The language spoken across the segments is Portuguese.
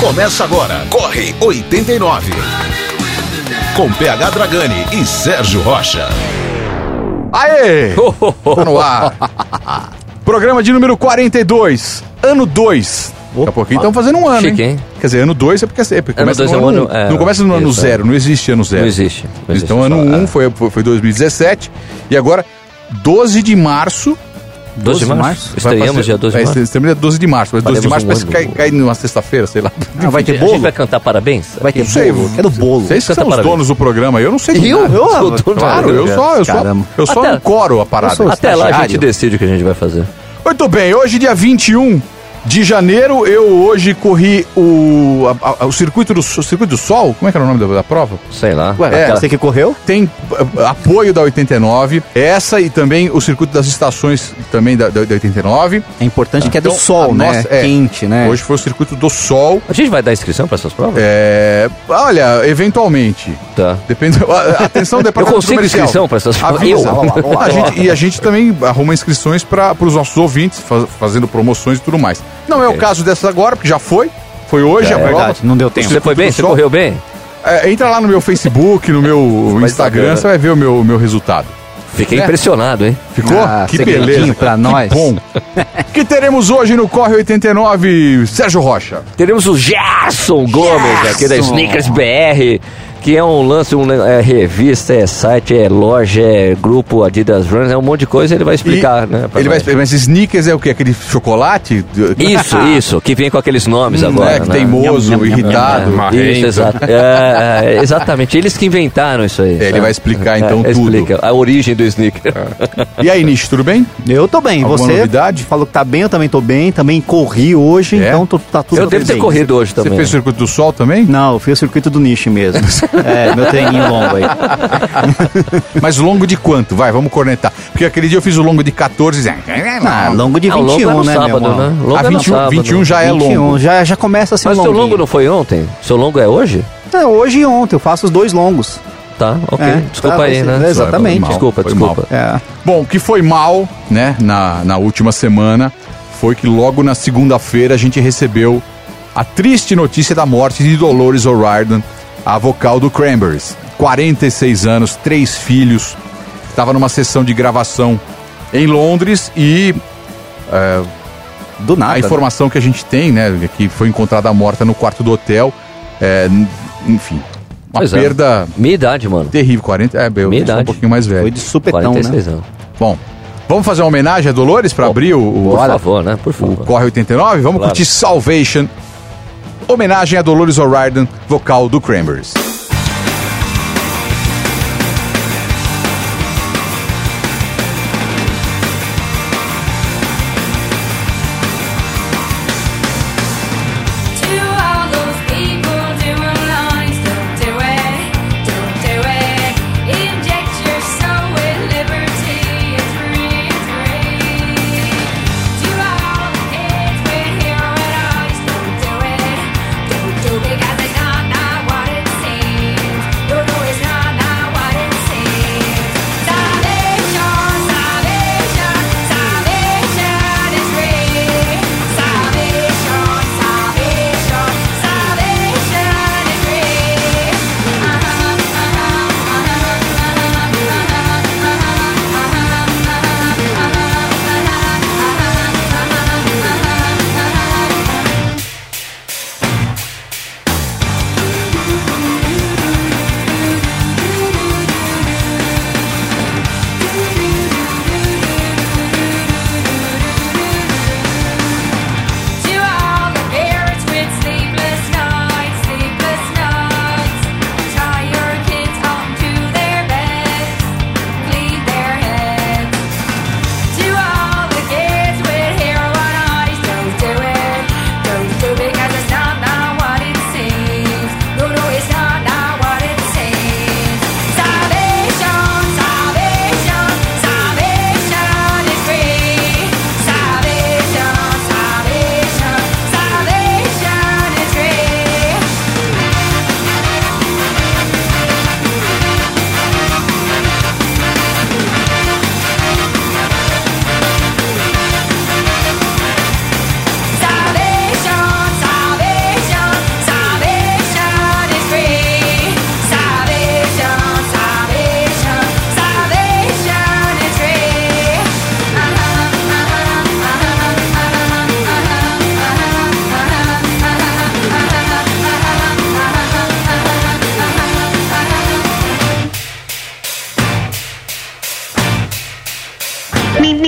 Começa agora. Corre 89. Com PH Dragani e Sérgio Rocha. Aê! Tá no ar. Programa de número 42, ano 2. Daqui a pouquinho estamos fazendo um ano, Chique, hein? hein? Quer dizer, ano 2 é porque é porque começa dois no é um ano ano- 1. é, não começa no ano isso, 0, é. não existe ano 0. Não existe. não existe Então, ano só- 1 é. foi, foi, foi 2017 e agora 12 de março. 12 de março? Estreamos dia 12 de é, março? Estreamos dia 12 de março, mas 12 de março um parece que cai, cai numa sexta-feira, sei lá. Ah, vai ter A gente bolo? vai cantar parabéns? Vai ter Não sei, bolo? Quero bolo. Vocês que são os parabéns. donos do programa, eu não sei Eu? Eu sou dono Claro, eu só, eu só, eu só Até- ancoro a parada. Eu Até lá a gente decide o que a gente vai fazer. Muito bem, hoje dia 21 de janeiro, eu hoje corri o, a- a- o circuito do, o circuito do Sol, como é que era o nome da, da prova? Sei lá. Ué, É. você que correu? Tem uh, apoio da 89, essa e também o circuito das estações também da, da, da 89. É importante que é do Então, sol, né? nossa- é. Quente, né? Hoje foi o circuito do Sol. A gente vai dar inscrição pra essas provas? É, olha, eventualmente. Tá. Depende. Atenção, Eu departamento consigo comercial. inscrição pra essas provas? Eu? A gente- e a gente também arruma inscrições para os nossos ouvintes, faz- fazendo promoções e tudo mais. Não é o caso dessa agora, porque já foi. Foi hoje É a prova. verdade, não deu tempo. Você foi bem? Você correu bem? É, entra lá no meu Facebook, no meu Instagram, né? você vai ver o meu, meu resultado. Fiquei É. impressionado, hein? Ficou? Ah, que beleza. pra Que nós. bom. que teremos hoje no Corre 89, Sérgio Rocha. Teremos o Gerson Gomes, aqui da Gerson. Sneakers BR, que é um lance, um, é revista, é site, é loja, é grupo Adidas Runs, é um monte de coisa, ele vai explicar, E né? Ele vai nós. mas sneakers é o quê? Aquele chocolate? Isso, isso, que vem com aqueles nomes Hum, agora. é, que né? teimoso, Nham, nham, nham, irritado. É, isso, exato. É, é, exatamente, eles que inventaram isso aí. É, ele vai explicar, então, É, tudo. Explica a origem do sneaker. E aí, Nish, tudo bem? Eu tô bem. Alguma você novidade? falou que tá bem, eu também tô bem. Também corri hoje, É? então tô- tá tudo Eu devo ter bem. corrido hoje Você também. fez o circuito do sol também? Não, eu fiz o circuito do nicho mesmo. é, meu treininho longo aí. Mas longo de quanto? Vai, vamos cornetar. Porque aquele dia eu fiz o longo de 14. Ah, longo de Ah, o longo 21, é no né, sábado, meu irmão? né? Longo Ah, é no 21, sábado. 21 já é 21, longo. já, já começa assim Mas seu longuinho. longo não foi ontem? Seu longo é hoje? É, hoje e ontem, eu faço os dois longos. Tá, ok. É, Desculpa tá, aí, você- né? Exatamente. Mal, Desculpa, desculpa. É. Bom, o que foi mal, né, na, na última semana, foi que logo na segunda-feira a gente recebeu a triste notícia da morte de Dolores O'Riordan, a vocal do Cranberries. 46 anos, três filhos, estava numa sessão de gravação em Londres e é, Do nada. a né? informação que a gente tem, né, é que foi encontrada morta no quarto do hotel, é, enfim, uma Pois é. perda Minha idade, mano. terrível, 40, é, eu Minha sou um idade. pouquinho mais velho. Foi de supetão, 46 né? anos. Bom, vamos fazer uma homenagem a Dolores para abrir o, o, Por favor, né? Por o favor. Corre 89? Vamos Claro. curtir Salvation. Homenagem a Dolores O'Riordan, vocal do Cranberries.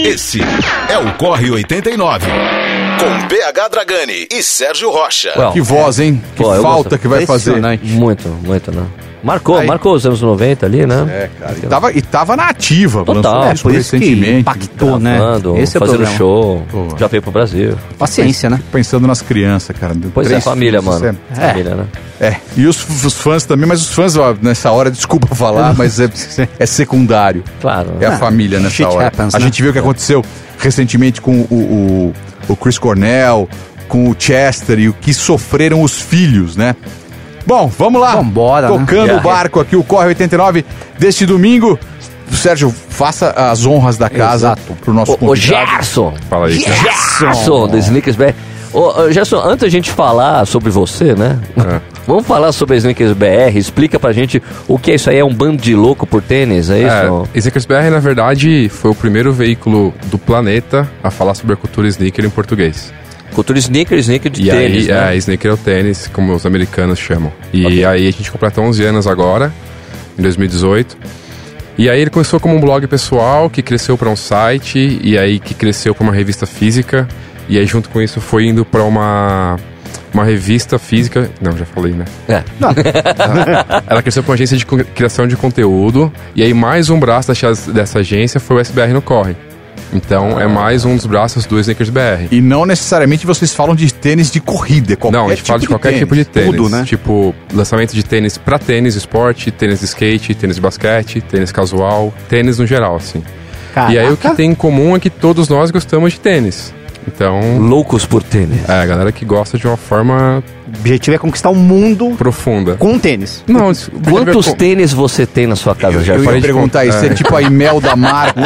Esse é o Corre 89. Com PH Dragani e Sérgio Rocha. Well, Que voz, hein? Que Pô, falta que vai fazer. Muito, muito, né? Marcou, Aí. marcou os anos 90 ali, né? É, cara. E tava, e tava na ativa. Total. lançou É, por isso que recentemente. impactou, né? Gravando, Esse é o fazendo problema. show, Pô. já veio pro Brasil. Paciência, né? Pensando nas crianças, cara. Pois é, família, filhos, mano. isso É. Família, né? É, é. E os, os fãs também, mas os fãs, ó, nessa hora, desculpa falar, mas é, é secundário. Claro. É a Ah, família nessa shit hora. happens, a né? gente viu o que aconteceu recentemente com o, o, o Chris Cornell, com o Chester e o que sofreram os filhos, né? Bom, vamos lá. Vambora, né? Tocando o Yeah. barco aqui, o Corre 89 deste domingo. Sérgio, faça as honras da casa Exato. pro nosso ô convidado. Gerson! Fala aí. Gerson, do Sneakers BR. Ô, Gerson, antes da gente falar sobre você, né? É. Vamos falar sobre a Sneakers BR. Explica pra gente o que é isso aí. É um bando de louco por tênis, é isso? É, Sneakers BR, na verdade, foi o primeiro veículo do planeta a falar sobre a cultura sneaker em português. Cultura sneaker, sneaker de E tênis, aí, né? é, sneaker é o tênis, como os americanos chamam. E aí a gente completou 11 anos agora, em 2018. E aí ele começou como um blog pessoal, que cresceu para um site, e aí que cresceu para uma revista física. E aí junto com isso foi indo para uma uma revista física, não, já falei, né? É. Ela cresceu para uma agência de criação de conteúdo, e aí mais um braço dessa, dessa agência foi o SBR no Corre. Então é mais um dos braços do Sneakers BR. E não necessariamente vocês falam de tênis de corrida, qualquer Não, a gente fala de qualquer tênis. tipo de tênis. Tudo, né? Tipo, lançamento de tênis pra tênis esporte, tênis de skate, tênis de basquete, tênis casual, tênis no geral, assim. E aí o que Caraca. tem em comum é que todos nós gostamos de tênis. Então, Loucos por tênis. é, a galera que gosta de uma forma O objetivo é conquistar o mundo profunda. com tênis. Não, isso- Quantos com- tênis você tem na sua casa, Eu Gerson? ia parei de perguntar isso, contar. é tipo a Imelda Marcos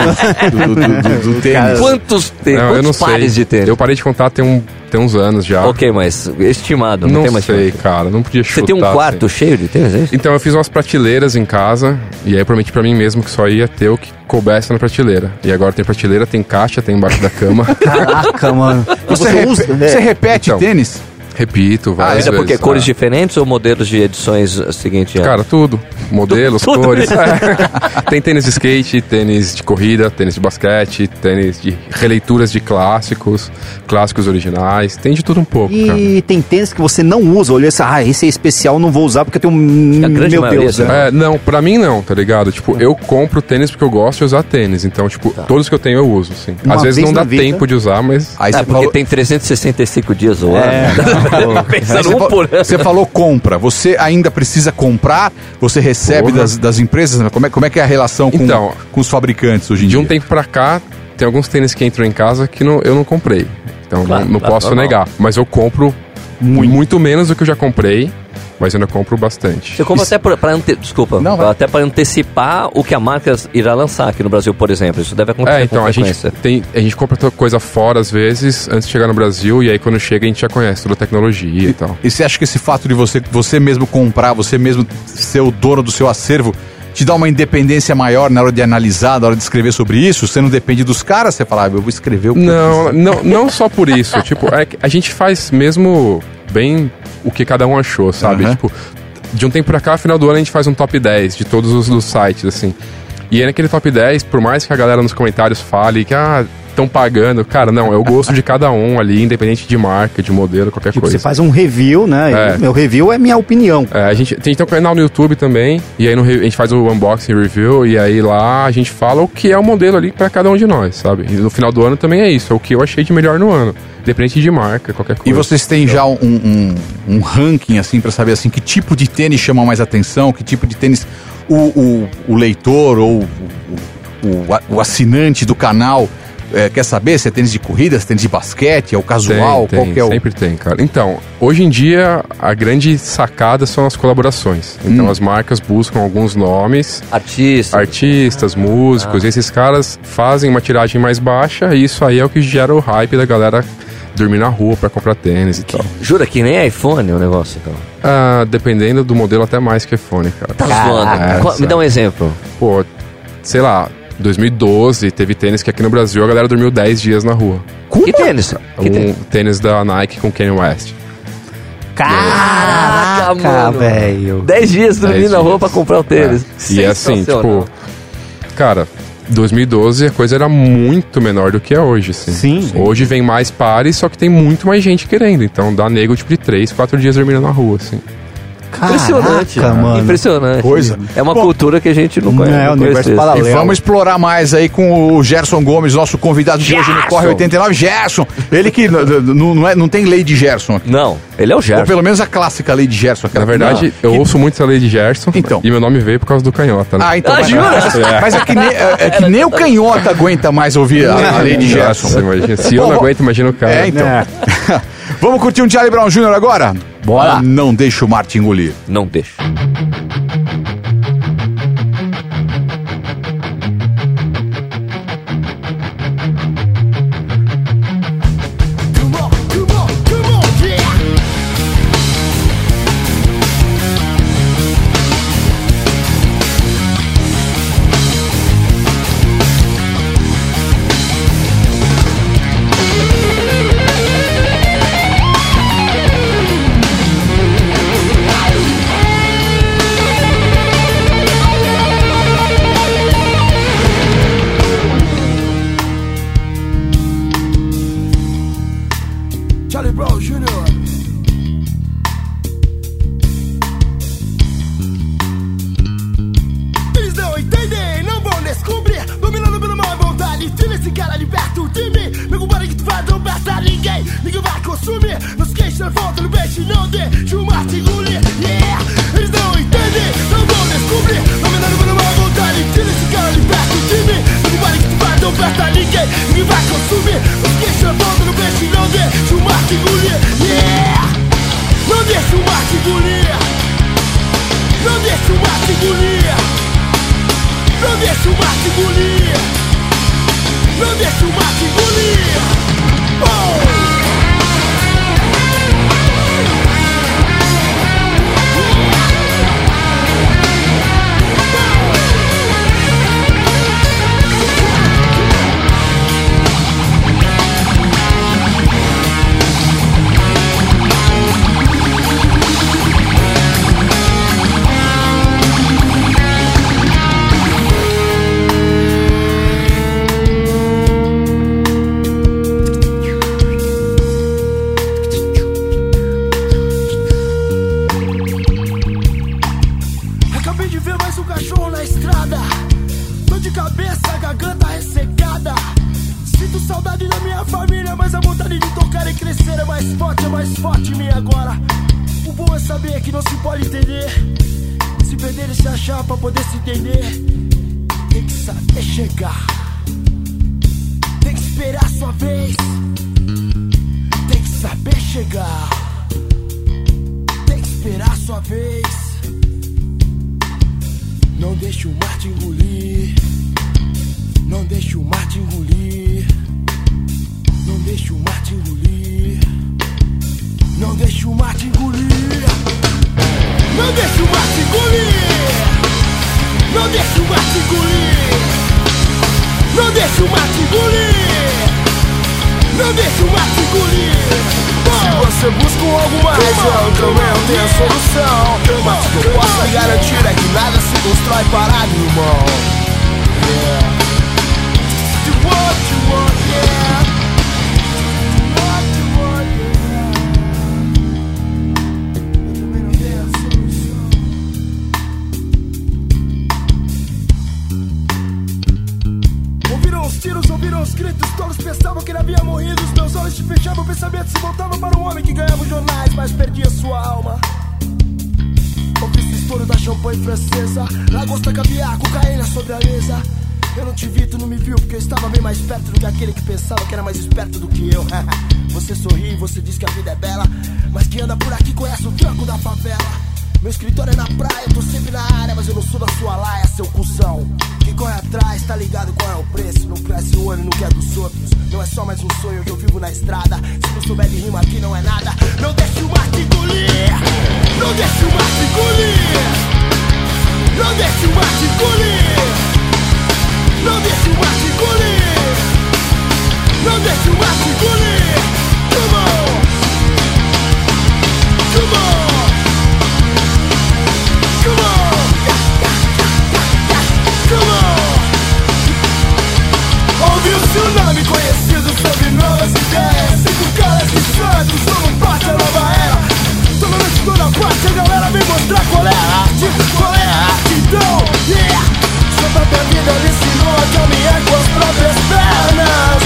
do, do, do- do- do tênis. Quantos tênis? Não, eu não pares sei. de tênis? Eu parei de contar tem, um, tem uns anos já. Ok, mas estimado, não, Não, tem mais sei, quanto? cara. Não podia chutar. Você tem um quarto assim. cheio de tênis, é isso? Então eu fiz umas prateleiras em casa e aí eu prometi pra mim mesmo que só ia ter o que coubesse na prateleira. E agora tem prateleira, tem caixa, tem embaixo da cama. Caraca, mano. Você, repe- você repete Então. tênis? Repito, várias Mas é porque vezes. cores Ah. diferentes ou modelos de edições uh, seguinte? é? Cara, tudo. Modelos, Tudo cores. É. Tem tênis de skate, tênis de corrida, tênis de basquete, tênis de releituras de clássicos, clássicos originais. Tem de tudo um pouco, cara. E tem tênis que você não usa. Olha assim, ah, esse é especial, não vou usar porque eu tenho um. A grande Meu maioria, Deus, né? né? É, não, pra mim não, tá ligado? Tipo, eu compro tênis porque eu gosto de usar tênis. Então, tipo, todos que eu tenho eu uso, assim. Uma Às vezes vez não dá vida. tempo de usar, mas. Aí Ah, você porque falou, tem 365 dias o ano. Aí Pensando você, um por ano. você falou compra. Você ainda precisa comprar? Você recebe Porra. das, das empresas? Como é, como é que é a relação com, Então, com os fabricantes hoje em De dia? um tempo pra cá, tem alguns tênis que entram em casa que não- eu não comprei. Então Claro, não, não claro, posso normal. negar. Mas eu compro muito. menos do que eu já comprei, mas eu ainda compro bastante. Você compra até pra, pra ante... Desculpa, Não, vai. até para antecipar o que a marca irá lançar aqui no Brasil, por exemplo. Isso deve acontecer É, então com a gente, tem, a gente compra coisa fora às vezes, antes de chegar no Brasil, e aí quando chega a gente já conhece toda a tecnologia e tal. E você acha que esse fato de você, você mesmo comprar, você mesmo ser o dono do seu acervo, te dá uma independência maior na hora de analisar, na hora de escrever sobre isso? Você não depende dos caras, você fala, ah, eu vou escrever o que eu Não, quiser. não, não só por isso. tipo, é que a gente faz mesmo bem o que cada um achou, sabe? Aham. Tipo, de um tempo pra cá, final do ano, a gente faz um top 10 de todos os dos sites, assim. E aí naquele top 10, por mais que a galera nos comentários fale que, ah, estão pagando, cara, não, é o gosto de cada um ali, independente de marca, de modelo, qualquer Tipo, coisa. você faz um review, né? É. Meu review é minha opinião. É, a gente tem, tem um canal no YouTube também, e aí no a gente faz o unboxing review, e aí lá a gente fala o que é o modelo ali pra cada um de nós, sabe? E no final do ano também é isso, é o que eu achei de melhor no ano, independente de marca, qualquer coisa. E vocês têm já um, um, um ranking, assim, pra saber, assim, que tipo de tênis chama mais atenção, que tipo de tênis o, o, o leitor ou o, o, o assinante do canal eh, quer saber? Se é tênis de corrida, se é tênis de basquete, é o casual, tem, qual tem, que é o... Sempre tem, cara. Então, hoje em dia, a grande sacada são as colaborações. Hum. Então, as marcas buscam alguns nomes, Artista. artistas, músicos, e esses caras fazem uma tiragem mais baixa, e isso aí é o que gera o hype da galera dormir na rua pra comprar tênis e tal. Jura que nem iPhone o negócio, então? Ah, dependendo do modelo, até mais que iPhone, cara. Tá zoando. Qual- Me dá um exemplo. Pô, sei lá, 2012 teve tênis que aqui no Brasil a galera dormiu 10 dias na rua. Que tênis? Que um tênis? tênis da Nike com Kanye West. Caraca, velho. 10 dias dormindo na rua pra comprar o tênis. É. E é assim, tipo, cara, 2012 a coisa era muito menor do que é hoje, assim. Sim. Hoje vem mais pares, só que tem muito mais gente querendo. Então dá nego tipo de 3, 4 dias dormindo na rua, assim. Impressionante. Caraca, mano. Impressionante. Coisa. É uma Bom, cultura que a gente não conhece. é, não universo conhece. paralelo. E vamos explorar mais aí com o Gerson Gomes, nosso convidado de hoje no Corre 89. Gerson, ele que não, não é, não tem lei de Gerson aqui. Não, ele é o Ou Gerson. pelo menos a clássica lei de Gerson. aquela- Na verdade, eu ouço muito essa lei de Gerson. Então. E meu nome veio por causa do canhota, né? Ah, então. Ah, mas, jura? mas- mas é que, nem, é, é que nem o canhota aguenta mais ouvir a, a lei de Gerson. Nossa, imagina. Se eu não aguento, imagina o cara. É, então. É. Vamos curtir um Charlie Brown Jr. agora? Bora. Não deixa o Martin engolir. Não deixa. Todos pensavam que ele havia morrido. Os meus olhos se fechavam, o pensamento se voltava para o homem que ganhava os jornais, mas perdia sua alma. Ouvi esse estouro da champanhe francesa, lagosta, caviar, cocaína sobre a mesa. Eu não te vi, tu não me viu, porque eu estava bem mais perto do que aquele que pensava que era mais esperto do que eu. você sorri, você diz que a vida é bela, mas quem anda por aqui conhece o tranco da favela. Meu escritório é na praia, eu tô sempre na área, mas eu não sou da sua laia, seu cuzão. Quem corre atrás, tá ligado qual é o preço. Não cresce o olho, não quer dos outros. Não é só mais um sonho que eu vivo na estrada. Se não souber de rima aqui, não é nada. Não deixe o mar te engolir. Não deixe o mar te engolir. Não deixe o mar te engolir. Não deixe o mar te engolir. Não deixe o mar te engolir. Come on! Come on! Houve um tsunami conhecido sobre novas ideias. Cinco caras que santos somos um da nova era. Só me noite, na parte, a galera me mostrar qual é a arte Qual é a arte, então, yeah Sua própria vida lhe ensinou a caminhar com as próprias pernas.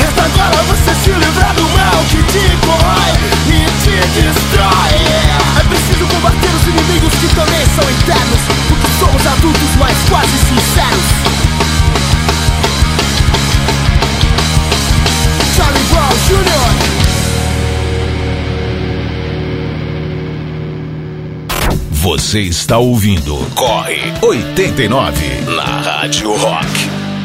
Resta agora você se livrar do mal que te corrói e te destrói. É preciso combater os inimigos que também são internos Porque somos adultos, mas quase sinceros. Charlie Brown Jr. Você está ouvindo Corre 89 na Rádio Rock.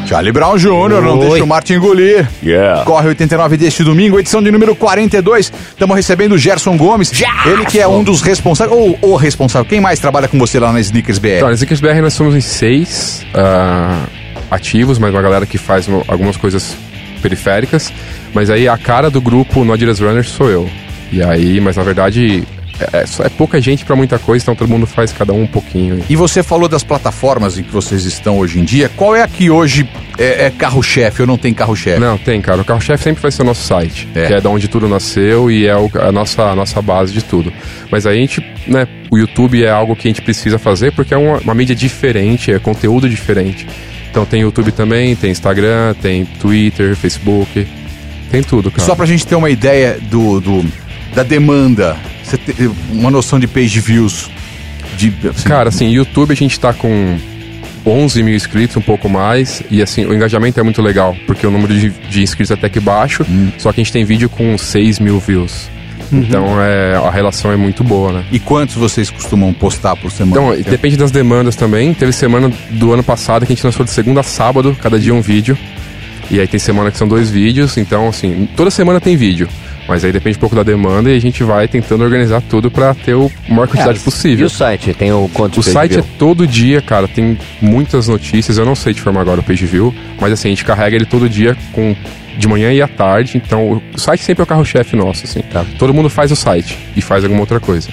Charlie Brown Jr., não deixa o Martin engolir. Yeah. Corre 89 deste domingo, edição de número 42. Estamos recebendo o Gerson Gomes. Ele que é um dos responsáveis, ou o responsável. Quem mais trabalha com você lá na Sneakers BR? Então, na Sneakers BR nós somos em seis ah, ativos, mas uma galera que faz algumas coisas periféricas. Mas aí a cara do grupo no Adidas Runners sou eu. E aí, mas na verdade é, é só- é pouca gente pra muita coisa, então todo mundo faz cada um um pouquinho. E você falou das plataformas em que vocês estão hoje em dia. Qual é a que hoje é, é carro-chefe ou não tem carro-chefe? Não, tem, cara. O carro-chefe sempre vai ser o nosso site, É. que é da onde tudo nasceu e é o- a, nossa, a nossa base de tudo. Mas aí a gente, né, o YouTube é algo que a gente precisa fazer porque é uma, uma mídia diferente, é conteúdo diferente. Então tem YouTube também, tem Instagram, tem Twitter, Facebook, tem tudo, cara. Só pra gente ter uma ideia do, do- da demanda, você tem uma noção de page views. De, assim, Cara, assim, YouTube a gente tá com 11 mil inscritos, um pouco mais, e assim, o engajamento é muito legal, porque o número de, de inscritos é até que baixo, Hum. só que a gente tem vídeo com 6 mil views. Então é, a relação é muito boa, né? E quantos vocês costumam postar por semana? Então, depende das demandas também. Teve semana do ano passado que a gente lançou de segunda a sábado, cada dia um vídeo. E aí tem semana que são dois vídeos, então assim, toda semana tem vídeo. Mas aí depende um pouco da demanda e a gente vai tentando organizar tudo pra ter o maior quantidade E possível. o site? Tem o quanto O site é view? todo dia, cara, tem muitas notícias. Eu não sei te formar agora o page view, mas assim, a gente carrega ele todo dia com de manhã e à tarde. Então, o site sempre é o carro-chefe nosso, assim. Tá. Todo mundo faz o site e faz alguma outra coisa.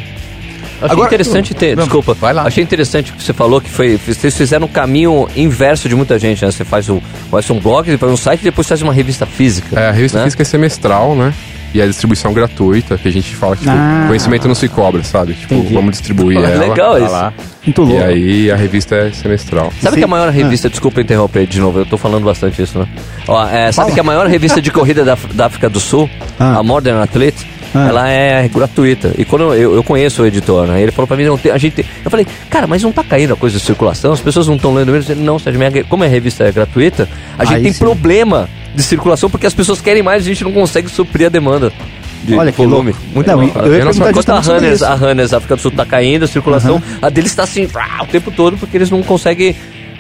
Achei Agora- interessante ter. Não, desculpa. vai lá. Achei interessante o que você falou que foi. Vocês fizeram um caminho inverso de muita gente, né? Você faz, o, faz um blog, depois um site e depois faz uma revista física. É, a revista né? física é semestral, né? E a distribuição gratuita, que a gente fala que tipo, Ah. conhecimento não se cobra, sabe? Tipo, Entendi. vamos distribuir Pô, ela. legal tá isso. lá. Muito E louco. aí a revista é semestral. Sabe Sim. que a maior revista, desculpa interromper de novo, eu tô falando bastante isso, né? Ó, é, sabe Fala. que a maior revista de corrida da, da África do Sul, Ah. a Modern Athlete, Ah. ela é gratuita. E quando eu, eu conheço o editor, né? Ele falou pra mim, não a gente tem- Eu falei, cara, mas não tá caindo a coisa de circulação? As pessoas não estão lendo mesmo? Ele, não, Sérgio, minha- como a revista é gratuita, a gente Aí tem sim. problema de circulação porque as pessoas querem mais e a gente não consegue suprir a demanda. De Olha que volume. louco. Muito Não, bom. e- eu ia Enquanto a Runners, a Runners África do Sul tá caindo, a circulação, a deles tá assim, vrá, o tempo todo, porque eles não conseguem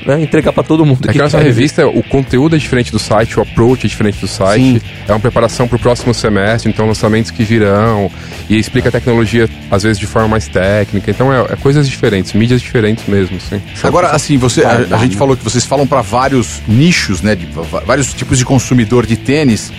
né, entregar pra todo mundo. É que nossa revista, o conteúdo é diferente do site, o approach é diferente do site. Sim. É uma preparação para o próximo semestre, então lançamentos que virão. E explica a tecnologia, às vezes, de forma mais técnica. Então é, é coisas diferentes, mídias diferentes mesmo, assim. Agora, assim, você, a, a gente falou que vocês falam para vários nichos, né? De, vários tipos de consumidor de tênis.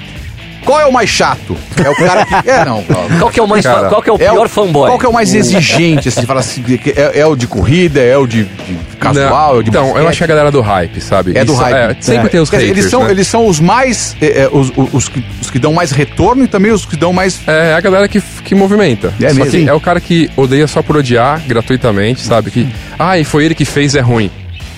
Qual é o mais chato? É o cara que. É, não. Qual que é o mais Cara, qual que é o É pior fanboy? Qual que é o mais exigente? Assim, fala assim, é, é o de corrida, é o de, de casual, é o de Então, eu acho que a galera do hype, sabe? É do Isso- hype. é, sempre É. tem os haters, eles são, né? eles são os mais. é, é, os, os, os que, os que dão mais retorno e também os que dão mais. É a galera que, que movimenta. É Só mesmo? que é o cara que odeia só por odiar gratuitamente, sabe? Que, ah, e foi ele que fez, é ruim.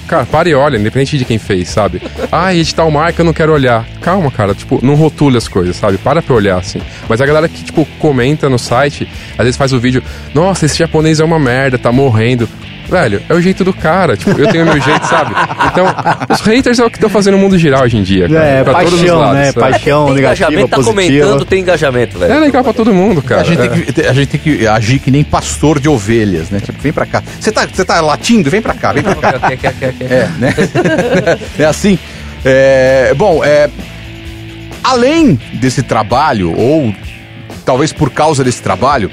Cara, para e olha, independente de quem fez, sabe? Ah, e edital marca, eu não quero olhar. Calma, cara, tipo, não rotule as coisas, sabe? Para pra olhar, assim. Mas a galera que, tipo, comenta no site, às vezes faz o vídeo, nossa, esse japonês é uma merda, tá morrendo. Velho, é o jeito do cara, tipo, eu tenho o meu jeito, sabe? Então, os haters é o que estão fazendo o mundo girar hoje em dia, cara. É, pra todos os paixão, lados, né? sabe? Paixão tem negativa, engajamento, tá positiva. comentando, tem engajamento, velho. É legal pra todo mundo, cara. A gente, É. tem que, a gente tem que agir que nem pastor de ovelhas, né? Tipo, vem pra cá. Você tá, você tá latindo? Vem pra cá, vem pra cá. Quer. É, né? é assim. É, bom, é, além desse trabalho, ou talvez por causa desse trabalho,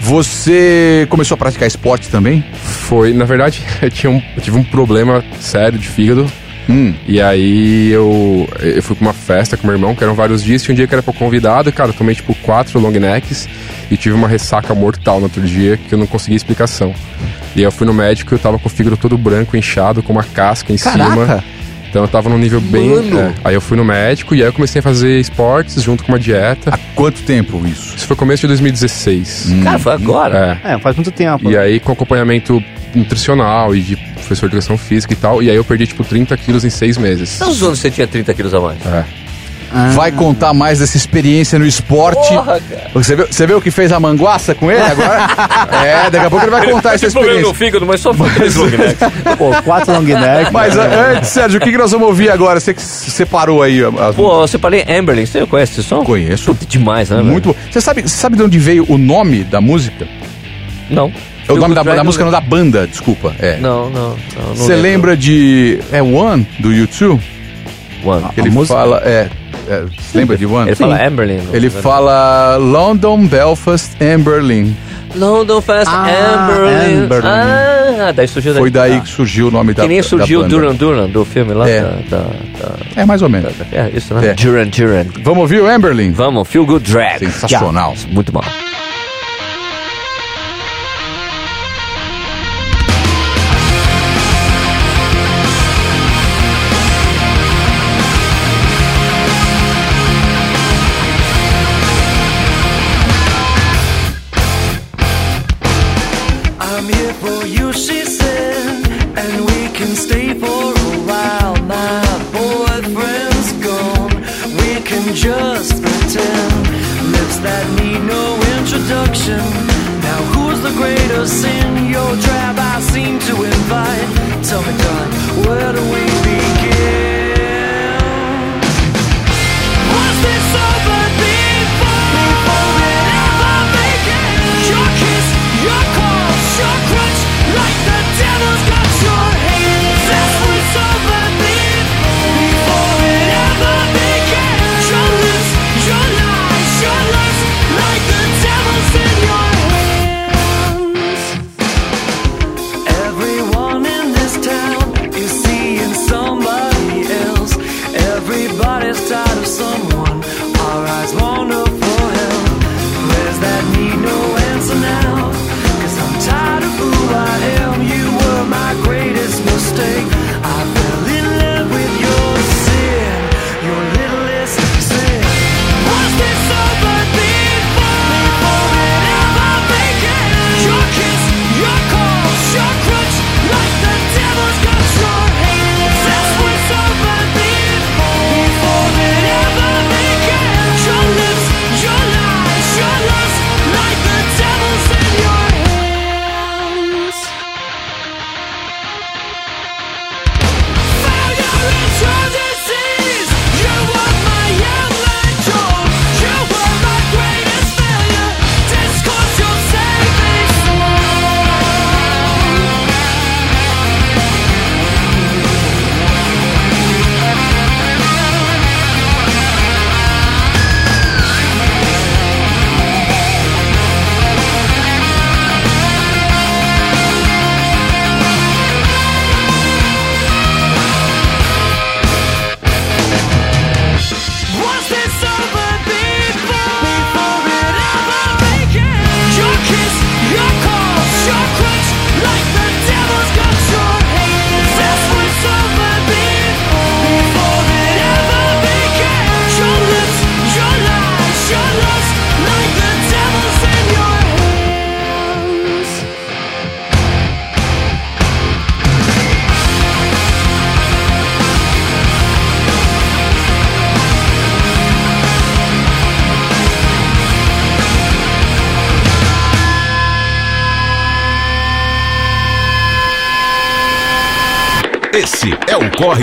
você começou a praticar esporte também? Foi, na verdade, eu, tinha um, eu tive um problema sério de fígado. Hum. E aí eu, eu fui pra uma festa com meu irmão, que eram vários dias, tinha um dia que era pra convidado, e, cara, eu tomei tipo quatro long necks e tive uma ressaca mortal no outro dia que eu não consegui explicação. E aí eu fui no médico e eu tava com o fígado todo branco, inchado, com uma casca em cima. Caraca! Então eu tava num nível bem. É. Aí eu fui no médico e aí eu comecei a fazer esportes junto com uma dieta. Há quanto tempo isso? Isso foi começo de 2016. Cara, foi agora. É. É, faz muito tempo. E aí, com acompanhamento nutricional e de professor de educação física e tal. E aí eu perdi, tipo, 30 quilos em seis meses. Zoando que você tinha 30 quilos a mais. É. Vai contar mais dessa experiência no esporte. Porra, cara. Você viu, você viu o que fez a manguaça com ele agora? é, daqui a pouco ele vai contar essa no experiência. fígado, mas só foi aqueles long necks. Pô, quatro long neck. Mas a- antes, Sérgio, o que, que nós vamos ouvir agora? Você que separou aí as Pô, eu separei Amberlin. Você conhece esse som? Conheço. Puta, demais, né? velho? Muito bom. Você sabe, você sabe de onde veio o nome da música? Não. É o nome da, da música, não da banda, desculpa. É. Não, não. Você lembra de. É One, do YouTube? One. Ele fala. É, é, você lembra de One? Ele fala Amberlin. Ele fala London, Belfast and Berlin. London Fast Ah, Amberlin. Amberlin. Ah, daí surgiu Foi daí que surgiu o nome da Que nem surgiu o. Duran Duran do filme lá É. da, da, da- É, mais ou menos. da- É, isso, né? É. Duran Duran. Vamos ouvir o Amberlin? Vamos, Feel Good Drag. Sensacional. Yeah. Muito bom.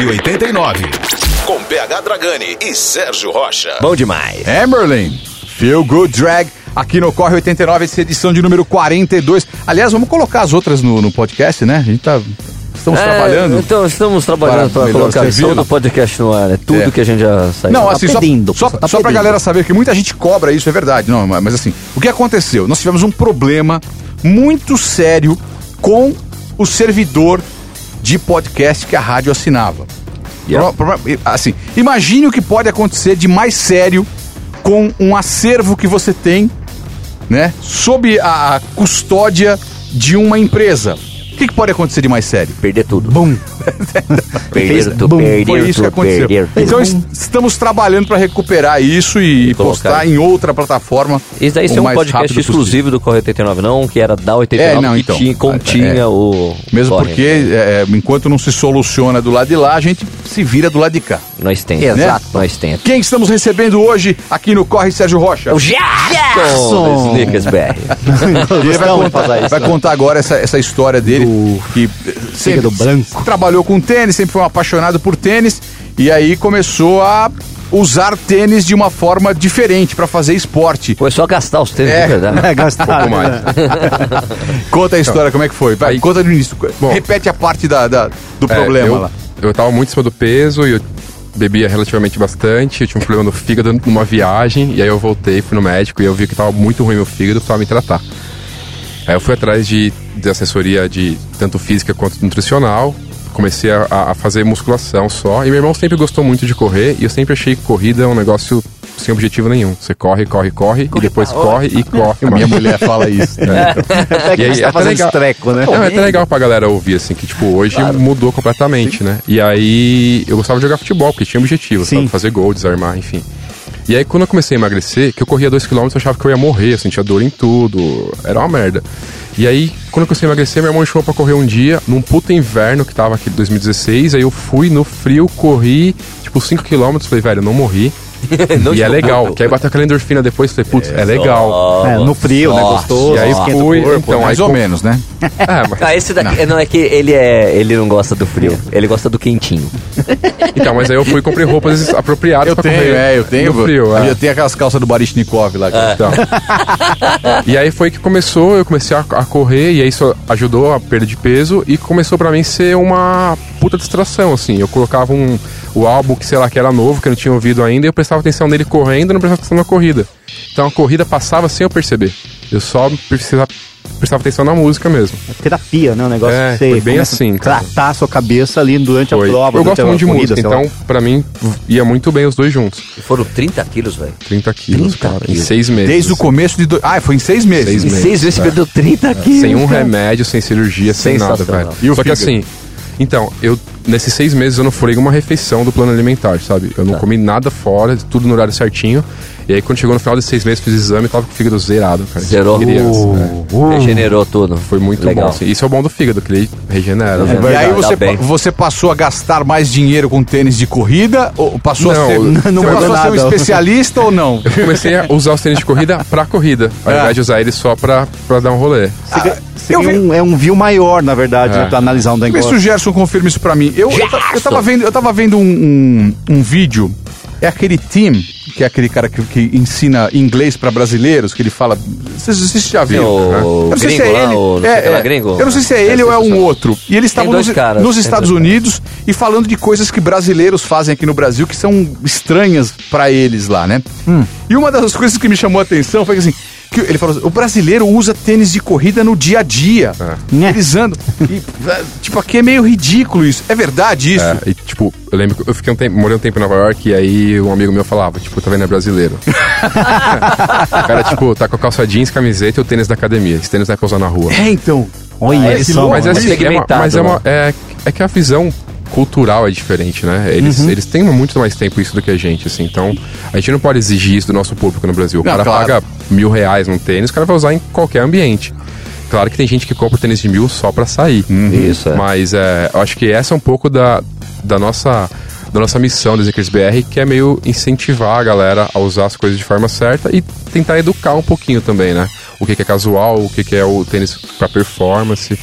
89. Com PH Dragani e Sérgio Rocha. Bom demais. É, Emerlin, Feel Good Drag. Aqui no Corre 89, essa edição de número 42. Aliás, vamos colocar as outras no, no podcast, né? A gente tá Estamos é, trabalhando? Então, estamos trabalhando para, para colocar todo o podcast no ar. É tudo é. que a gente já saiu. Não, tá assim, pedindo, só, tá só para a galera saber que muita gente cobra isso, é verdade. Não, mas assim, o que aconteceu? Nós tivemos um problema muito sério com o servidor de podcast que a rádio assinava. Yeah. Assim, imagine o que pode acontecer de mais sério com um acervo que você tem, né, sob a custódia de uma empresa. O que, que pode acontecer de mais sério? Perder tudo. Bum, Perder, tu Bum, perder, Foi isso que aconteceu. Então es- estamos trabalhando para recuperar isso e Colocar. postar em outra plataforma. Isso daí é um podcast exclusivo do Corre 89, não, que era da 89, É, não, que então. tinha, continha É. o. Mesmo Corre. porque, é, enquanto não se soluciona do lado de lá, a gente se vira do lado de cá. Nós tem. Exato. Nós tem. Quem estamos recebendo hoje aqui no Corre Sérgio Rocha? O Gerson! do Snickers BR. Ele vai contar, vai né? contar agora essa, essa história dele, que eh, sempre do branco. trabalhou com tênis, sempre foi um apaixonado por tênis, e aí começou a usar tênis de uma forma diferente para fazer esporte. Começou a gastar os tênis, É. de verdade. É, gastar. pouco mais. Conta a história, como é que foi? Vai, Aí- conta do início. Bom. Repete a parte da, da- do É, problema eu, lá. Eu tava muito em cima do peso e eu bebia relativamente bastante. Eu tinha um problema no fígado numa viagem. E aí eu voltei, fui no médico e eu vi que tava muito ruim meu fígado, precisava me tratar. Aí eu fui atrás de, de assessoria de tanto física quanto nutricional. Comecei a, a fazer musculação só. E meu irmão sempre gostou muito de correr. E eu sempre achei que corrida é um negócio sem objetivo nenhum. Você corre, corre, corre, e depois corre e corre. A minha mulher fala isso. né? É que E aí, você tá até fazendo legal. estreco, né? Não, é até legal pra galera ouvir, assim, que, tipo, hoje mudou completamente, né? E aí, eu gostava de jogar futebol, porque tinha objetivo, Sim. sabe? Fazer gol, desarmar, enfim. E aí, quando eu comecei a emagrecer, que eu corria 2km, eu achava que eu ia morrer, eu sentia dor em tudo, era uma merda. E aí, quando eu comecei a emagrecer, meu irmão chamou pra correr um dia, num puta inverno que tava aqui em 2016, aí eu fui no frio, corri, tipo, 5km, falei, velho, eu não morri. Não e é legal, que aí bateu aquela endorfina depois, falei, putz, é, legal. É, no frio, né? Gostoso. E aí fui, corpo. então, Mais aí ou com- menos, né? É, mas... Ah, esse daqui. Não. é que ele é. Ele não gosta do frio. Ele gosta do quentinho. Então, mas aí eu fui e comprei roupas apropriadas Eu pra tenho, correr. é, eu tenho. No frio, é. Eu tenho aquelas calças do Barishnikov lá. cara. Então. e aí foi que começou, eu comecei a, a correr e aí isso ajudou a perda de peso e começou pra mim ser uma puta distração, assim. Eu colocava um, o álbum que, sei lá, que era novo, que eu não tinha ouvido ainda, e eu prestava atenção nele correndo e não prestava atenção na corrida. Então a corrida passava sem eu perceber. Eu só precisava, prestava atenção na música mesmo. É terapia, né? O negócio É, que você foi bem assim, cara. tratar a sua cabeça ali durante Foi. a prova. eu gosto muito de corrida, música, então pra mim ia muito bem os dois juntos. E foram 30 quilos, velho. 30 quilos, 30 cara, em quilos. seis meses. Desde o começo de. Do... Ah, foi em seis meses. Seis E meses, seis vezes é. perdeu 30 quilos. Sem um cara. remédio, sem cirurgia, sem nada, velho. E o Só que fígado? assim, então, eu nesses seis meses eu não furei uma refeição do plano alimentar, sabe? Eu não Tá. comi nada fora, tudo no horário certinho. E aí quando chegou no final desses seis meses, fiz exame, tava com o fígado zerado, cara. Zerou. Criança, Uh, é. Regenerou tudo. Foi muito Legal. bom. Assim. Isso é o bom do fígado, que ele regenera. né? E aí você, tá você passou a gastar mais dinheiro com tênis de corrida? Ou passou Não, a ser, não passou a ser um nada. especialista ou não? Eu comecei a usar os tênis de corrida pra corrida, ao É. invés de usar eles só pra, pra dar um rolê. Ganha vi- um, é um view maior, na verdade, É. né, pra analisar um Vê se negócio. o Gerson confirma isso pra mim. Eu, eu, eu tava vendo, eu tava vendo um, um, um vídeo. É aquele Tim, que é aquele cara que, que ensina inglês pra brasileiros, que ele fala. Vocês, já viram? o né? Eu não sei se é ele. não é, é. gringo? Eu não sei se é ele ou é um outro. E eles estavam nos, caras, nos Estados dois caras. Unidos e falando de coisas que brasileiros fazem aqui no Brasil que são estranhas pra eles lá, né? Hum. E uma das coisas que me chamou a atenção foi que assim. Que ele falou assim, o brasileiro usa tênis de corrida no dia a dia. É. Eles andam. E, é, tipo, aqui é meio ridículo isso. É verdade isso? É, e tipo, eu lembro que eu fiquei um tempo, morei um tempo em Nova York e aí um amigo meu falava, tipo, tá vendo, é brasileiro. o cara, tipo, tá com a calça jeans, camiseta e o tênis da academia. Esse tênis não é pra usar na rua. É, então. Olha, eles que são. louco. Mas é, mas assim, é, uma, mas é, uma, né? é, é que a visão cultural é diferente, né? Eles, eles têm muito mais tempo isso do que a gente, assim. Então, a gente não pode exigir isso do nosso público no Brasil. O Não, cara claro. paga mil reais num tênis, o cara vai usar em qualquer ambiente. Claro que tem gente que compra tênis de mil só pra sair. Isso, é. Mas é, eu acho que essa é um pouco da, da nossa da nossa missão do Snickers BR, que é meio incentivar a galera a usar as coisas de forma certa e tentar educar um pouquinho também, né? O que que é casual, o que que é o tênis pra performance.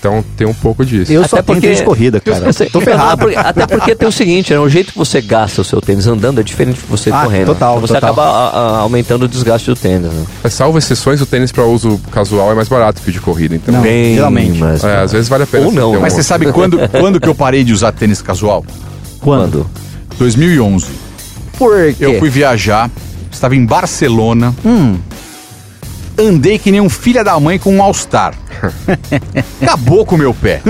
Então tem um pouco disso. Eu Até só tenho porque- tênis de corrida, cara. Eu Tô ferrado. até porque tem o seguinte, né? O jeito que você gasta o seu tênis andando é diferente de você Ah, correndo. total, Então você total. acaba a- a- aumentando o desgaste do tênis. Né? Mas salvo exceções, o tênis pra uso casual é mais barato que o de corrida. Então, Não, Bem, geralmente. mas- é, às vezes vale a pena. Ou não, um- Mas você sabe quando, quando que eu parei de usar tênis casual? Quando? 2011. Por quê? Eu fui viajar, estava em Barcelona. Hum. Andei que nem um filho da mãe com um All-Star. Acabou com o meu pé.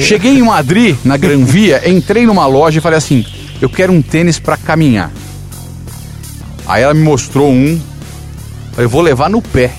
Cheguei em Madrid, na Gran Via, entrei numa loja e falei assim: eu quero um tênis pra caminhar. Aí ela me mostrou um. Eu vou levar no pé.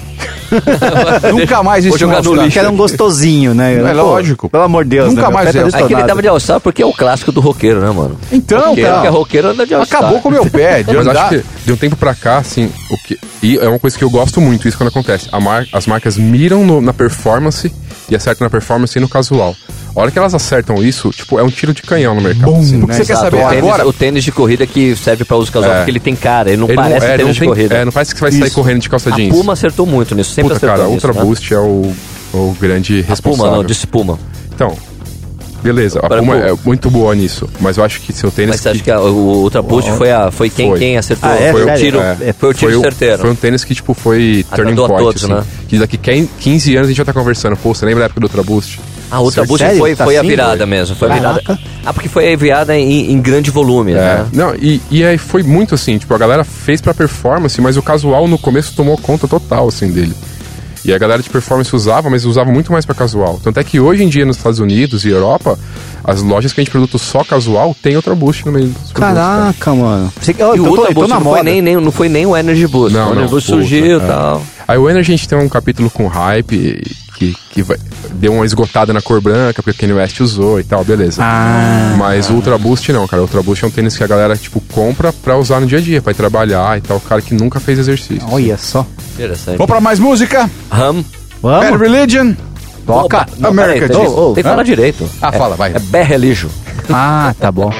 Nunca mais Vou isso jogar no lixo. Que era um gostosinho, né? É Pô, lógico. Pelo amor de Deus. Nunca né? Mais pé tá é. ele tava de All-Star porque é o clássico do roqueiro, né, mano? Então, cara, que é roqueiro anda de All-Star. acabou com o meu pé. De Mas andar. acho que de um tempo pra cá, assim, o que. E é uma coisa que eu gosto muito, isso quando acontece. A mar- as marcas miram no- na performance e acertam na performance e no casual. A hora que elas acertam isso, tipo, é um tiro de canhão no mercado. Bom, assim. o que você quer saber o tênis, agora? O tênis de corrida que serve pra uso casual, É. porque ele tem cara, ele não Ele parece é, tênis não de tem- corrida. é, não parece que você vai sair Isso. correndo de calça A jeans. Puma acertou muito nisso, sempre Puta, acertou cara, nisso, Ultra né? Boost é o, o grande A Puma, responsável. não, disse Puma. Então, beleza, a Agora, Puma é muito boa nisso, mas eu acho que seu tênis... Mas você acha que- que a- o Ultra Boost foi, a, foi quem, Foi. quem acertou? Ah, é? foi, o tiro, É, foi o tiro o- certeiro. Foi um tênis que, tipo, foi turning Agradou a point, todos, assim. né? Que daqui quem- 15 anos a gente já tá conversando. Pô, você lembra da época do Ultra Boost? A Ultra Boost Sério? foi, Tá foi a assim? virada mesmo. Foi a virada. Ah, porque foi a virada em, em grande volume, É. né? Não, e, e aí foi muito assim, tipo, a galera fez pra performance, mas o casual no começo tomou conta total, assim, dele. E a galera de performance usava, mas usava muito mais pra casual. Tanto é que hoje em dia nos Estados Unidos e Europa, as lojas que a gente produto só casual tem Ultra Boost no meio dos produtos, cara. Caraca, mano. Você, eu, E o tô, Ultra eu tô Boost não moda. foi nem, nem, não foi nem o Energy Boost. Não, o Energy não, Boost surgiu e é. tal. Aí o Energy a gente tem um capítulo com hype, que, que vai- deu uma esgotada na cor branca, porque o Kanye West usou e tal, beleza. Ah. Mas o Ultra Boost não, cara. O Ultra Boost é um tênis que a galera, tipo, compra pra usar no dia a dia, pra ir trabalhar e tal. O cara que nunca fez exercício. Olha só. Interessante. Vamos pra mais música? Bad Vamos? Religion. Toca Opa, não, America. peraí, tem, diz. tem que falar direito. Ah, É- fala, vai. É Bad Religion. Ah, tá bom.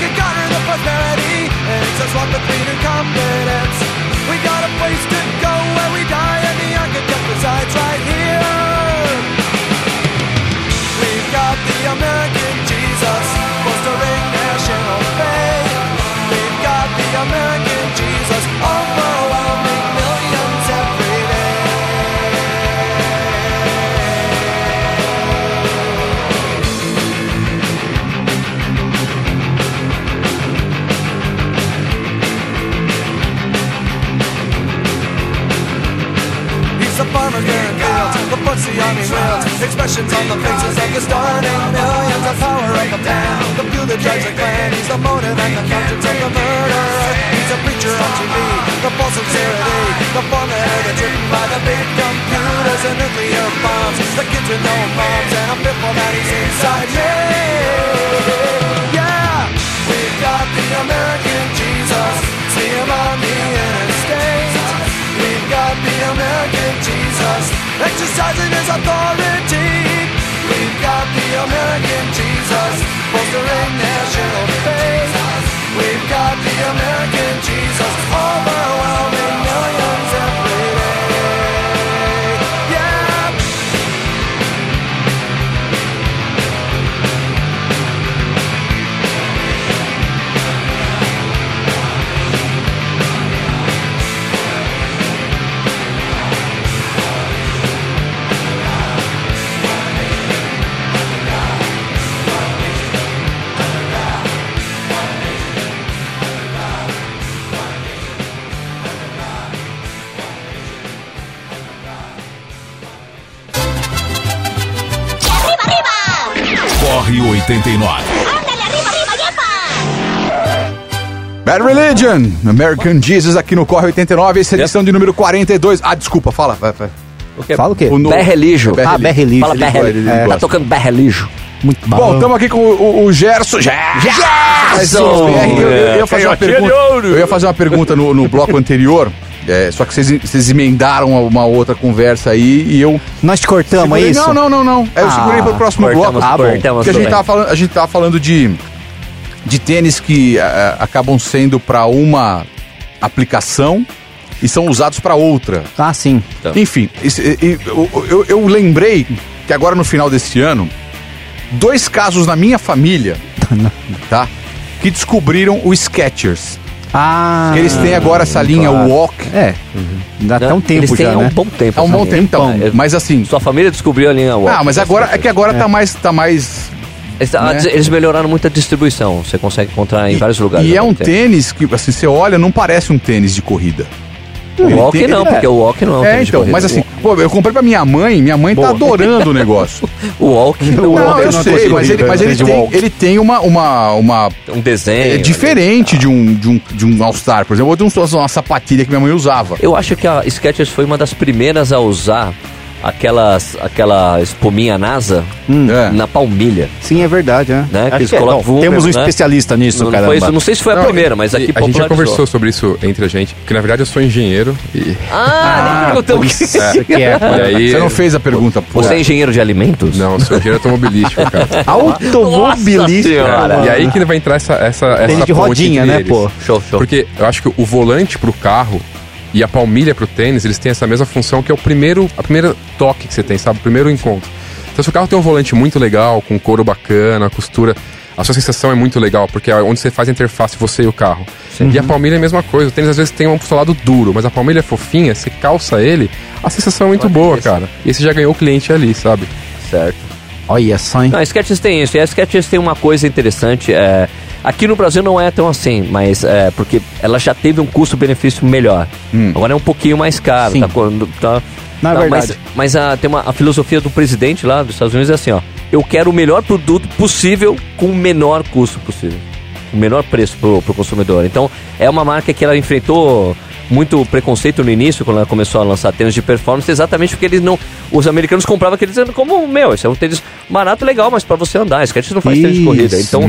Can garner the prosperity. And us walk with freedom confidence. We got a place to puts the army wields. Expressions on the faces of the starting millions. The power of the man, the few that drives the clan. He's the motive and the conscience of the murderer. He's a preacher on TV, the false sincerity. The formula that's written by the big computers and nuclear bombs. The kids with no moms, and I'm fearful that he's inside me. Yeah, we've got the American Jesus. See him on the interstate. American Jesus exercising his authority. We've got the American Jesus bolstering national faith. We've got the American Jesus overwhelming Corre 89. Bad Religion, American Jesus aqui no Corre 89, essa é a edição de número 42. Ah, desculpa, fala. vai, vai. Fala o quê? O no- Berrelijo. Berrelijo. Ah, Berrelijo. Fala Ele gosta, Berrelijo. ele Tá tocando Berrelijo. Muito Bom, estamos aqui com o, o- o Gerson. Gerson! BR, eu, eu ia fazer uma pergunta, eu ia fazer uma pergunta no, no bloco anterior, é, só que vocês, emendaram uma, outra conversa aí e eu. Nós te cortamos, é segurei- isso? Não, não, não, não. É, eu Ah, segurei para o próximo cortamos, bloco. Ah, bom. cortamos Porque a gente tava falando, a gente tava falando de, de tênis que acabam sendo para uma aplicação e são usados para outra. Ah, sim. Enfim, esse- e- e- eu, eu- eu lembrei que agora no final deste ano, dois casos na minha família, tá? Que descobriram o Skechers. Ah. Que eles têm agora essa linha claro. Walk. É. Dá até um tempo Eles têm já, há um né? bom tempo. Há um bom tempo, então. É, Mas assim. Sua família descobriu a linha Walk. Ah, mas agora é que agora tá mais. Tá mais Eles, ah, né? eles melhoraram muito a distribuição. Você consegue encontrar em vários lugares. E é um tempo. tênis que, assim, você olha, não parece um tênis de corrida. O Ele Walk tem- não, ele- porque o Walk não é um É, então, mas assim, pô, eu comprei pra minha mãe, minha mãe tá adorando o negócio. O Walk não, Não, é eu não sei, mas ele, mas ele de tem, ele tem uma, uma, uma um desenho. é diferente de um, de um, de um All-Star, por exemplo, ou de um- uma sapatilha que minha mãe usava. Eu acho que a Skechers foi uma das primeiras a usar aquelas, aquela espuminha NASA É. na palmilha. Sim, é verdade, né? Né? Que é. Não, Temos um né? especialista nisso, não, foi isso, não sei se foi a Não, primeira, mas aqui A gente já conversou sobre isso entre a gente, porque na verdade eu sou engenheiro e, Ah, nem perguntou o que é. e aí... Você não fez a pergunta, pô. Você é engenheiro de alimentos? Não, eu sou engenheiro automobilístico, cara. Automobilista. Nossa E aí que vai entrar essa, essa, essa de ponte rodinha, entre né, eles. pô? Show, show. Porque eu acho que o volante pro carro e a palmilha pro tênis, eles têm essa mesma função que é o primeiro, a primeira toque que você tem, sabe? O primeiro encontro. Então se o carro tem um volante muito legal, com couro bacana, a costura, a sua sensação é muito legal, porque é onde você faz a interface você e o carro. E a palmilha é a mesma coisa. O tênis às vezes tem um solado duro, mas a palmilha é fofinha, você calça ele, a sensação é muito Olha boa, isso. cara. E você já ganhou o cliente ali, sabe? Certo. Olha só, hein? Não, a Skechers tem isso. E a Skechers tem uma coisa interessante. É, aqui no Brasil não é tão assim, mas é porque ela já teve um custo-benefício melhor. Agora é um pouquinho mais caro. Sim. Tá, tá- Na tá, verdade. Mas, mas a, tem uma, a filosofia do presidente lá dos Estados Unidos é assim, ó. Eu quero o melhor produto possível com o menor custo possível. O menor preço pro, pro consumidor. Então, é uma marca que ela enfrentou muito preconceito no início, quando ela começou a lançar tênis de performance, exatamente porque eles não. Os americanos compravam aqueles como, meu, esse é um tênis barato legal, mas para você andar. Skechers não faz tênis de corrida. Isso. Então,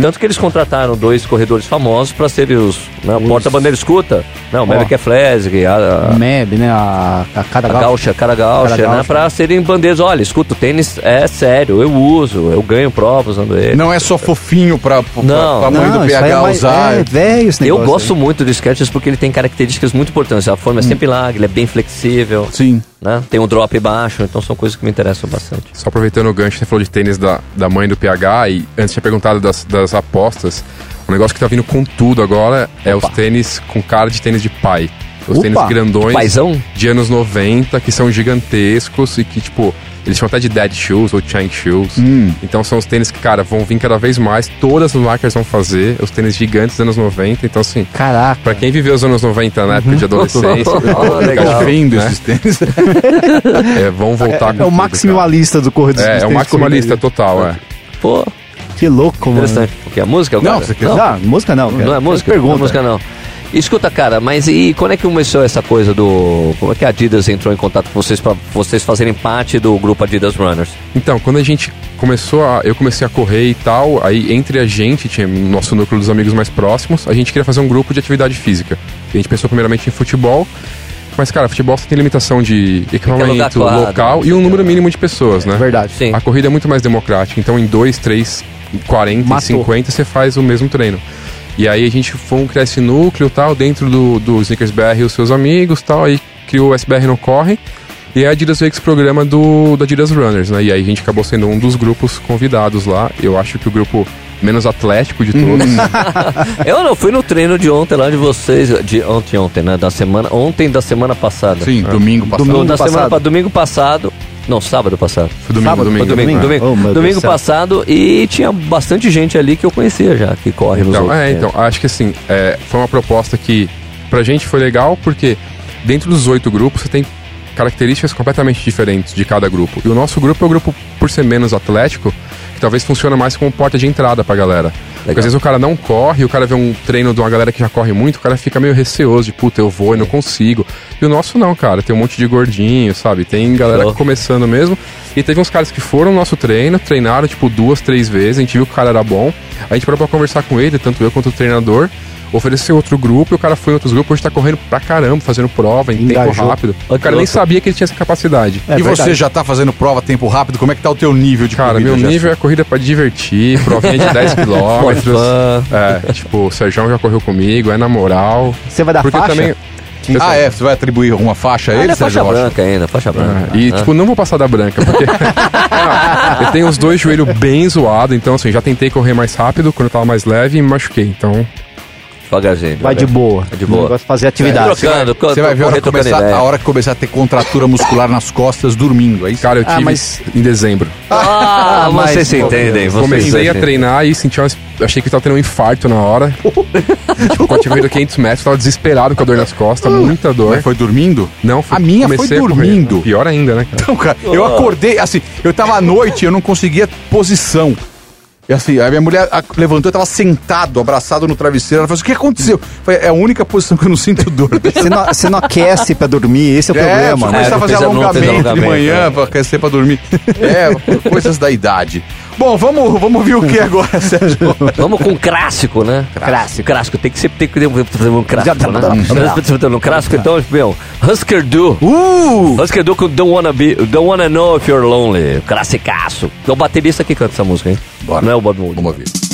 tanto que eles contrataram dois corredores famosos para serem os. Né, porta-bandeira escuta. Não, o Maverick Flesg, a, a, MEB, né? A, a cada a gaúcha, Cara né? gaúcha. Pra serem bandeiras. Olha, escuta, o tênis é sério, eu uso, eu ganho provas usando ele. Não é só fofinho Não. pra mãe do isso PH é mais- usar. É velho esse Eu gosto aí. muito do Skechers porque ele tem características muito importantes. A forma é sempre larga, ele é bem flexível, Sim. Né? Tem um drop baixo, então são coisas que me interessam bastante. Só aproveitando o gancho, você falou de tênis da, da mãe do PH e antes tinha perguntado das, das apostas. Um negócio que tá vindo com tudo agora é os tênis com cara de tênis de pai. Os Opa, tênis grandões paizão? de anos 90 que são gigantescos e que, tipo, eles chamam até de dad shoes ou chunk shoes. Então são os tênis que, cara, vão vir cada vez mais. Todas as marcas vão fazer os tênis gigantes dos anos 90. Então, assim, Caraca. pra quem viveu os anos 90 na época de adolescência, Ah, legal. Vendo né? esses tênis. é, vão voltar com É o tudo, maximalista do corredor cara. É, é o maximalista total, é. Pô, Que louco, mano. interessante. O que? A música? Não, agora? você quer- Ah, música não. Não é música? Pergunta. Não é música não. Escuta, cara, mas e quando é que começou essa coisa do. Como é que a Adidas entrou em contato com vocês pra vocês fazerem parte do grupo Adidas Runners? Então, quando a gente começou a. Eu comecei a correr e tal, aí entre a gente, tinha nosso núcleo dos amigos mais próximos, a gente queria fazer um grupo de atividade física. A gente pensou primeiramente em futebol, mas, cara, futebol você tem limitação de equipamento local e um número mínimo de pessoas, né? Verdade. Sim. A corrida é muito mais democrática, então em 2, 3, 40 Matou. e 50 você faz o mesmo treino. E aí a gente foi criar esse núcleo tal, dentro do, do Snickers BR e os seus amigos tal, aí criou o SBR no Corre. E a Adidas veio com esse programa do, do Adidas Runners, né? E aí a gente acabou sendo um dos grupos convidados lá. Eu acho que o grupo menos atlético de todos. Eu não fui no treino de ontem lá de vocês, de ontem ontem, né, da semana, ontem da semana passada. Sim, domingo passado. Domingo da semana passado. pa- domingo passado, não, sábado passado. Foi domingo, Sábado, domingo. Foi domingo, domingo. domingo, Oh, domingo passado e tinha bastante gente ali que eu conhecia já, que corre nos Então, outros é, então, acho que assim, é, foi uma proposta que pra gente foi legal, porque dentro dos oito grupos você tem características completamente diferentes de cada grupo. E o nosso grupo é o grupo, por ser menos atlético, que talvez funciona mais como porta de entrada pra galera. Porque às vezes o cara não corre, o cara vê um treino de uma galera que já corre muito, o cara fica meio receoso de, puta, eu vou e não consigo. E o nosso não, cara. Tem um monte de gordinho, sabe? Tem galera Oh. começando mesmo. E teve uns caras que foram no nosso treino, treinaram, tipo, duas, três vezes. A gente viu que o cara era bom. A gente parou pra conversar com ele, tanto eu quanto o treinador. Ofereceu outro grupo e o cara foi em outros grupos. Hoje tá correndo pra caramba, fazendo prova em tempo Engajou. rápido. Olha O cara nem sabia que ele tinha essa capacidade. É e você verdade. já tá fazendo prova tempo rápido? Como é que tá o teu nível de Cara, corrida, meu Jéssica? nível é corrida pra divertir, provinha de 10 quilômetros. É, tipo, o Sérgio já correu comigo, é na moral. Você vai dar Porque faixa? também. Ah, é? Você vai atribuir alguma faixa a Ele ele, é faixa Sérgio Rocha? branca ainda, faixa branca. Ah, e, Ah. tipo, não vou passar da branca, porque Ah, eu tenho os dois joelhos bem zoados, então, assim, já tentei correr mais rápido quando eu tava mais leve e me machuquei. Então, Devagarzinho. Vai de boa. Vai de boa. De fazer atividade. Trocando, Você vai ver a hora, começar, a hora que começar a ter contratura muscular nas costas dormindo. Aí, cara, eu Ah, tive mas- em dezembro. Ah, mas- vocês se entendem. Vocês Comecei a treinar e senti umas... Achei que eu tava tendo um infarto na hora. tipo, quando eu tive ido 500 metros, eu tava desesperado com a dor nas costas, muita dor. Mas foi dormindo? Não, fui- A minha foi dormindo. Pior ainda, né, cara? Não, cara, eu acordei, assim, eu tava à noite, eu não conseguia posição. E assim, a minha mulher levantou, eu tava sentado, abraçado no travesseiro. Ela falou assim: o que aconteceu? Eu falei, é a única posição que eu não sinto dor. Você não, você não aquece pra dormir, esse é o É, problema. preciso né? começar a não fazer fez alongamento, de alongamento, manhã é. pra aquecer pra dormir. É, coisas da idade. Bom, vamos, vamos ouvir o que agora, Sérgio? Vamos com um clássico, né? Clássico. Clássico. Tem que sempre tem que fazer um clássico, né? Hum. Um clássico, então, meu, Husker Du. Uh! Husker Du com Don't Wanna, Be, Don't Wanna Know If You're Lonely. Classicaço. É o baterista que canta essa música, hein? Bora. Não é o Bob Mould. Vamos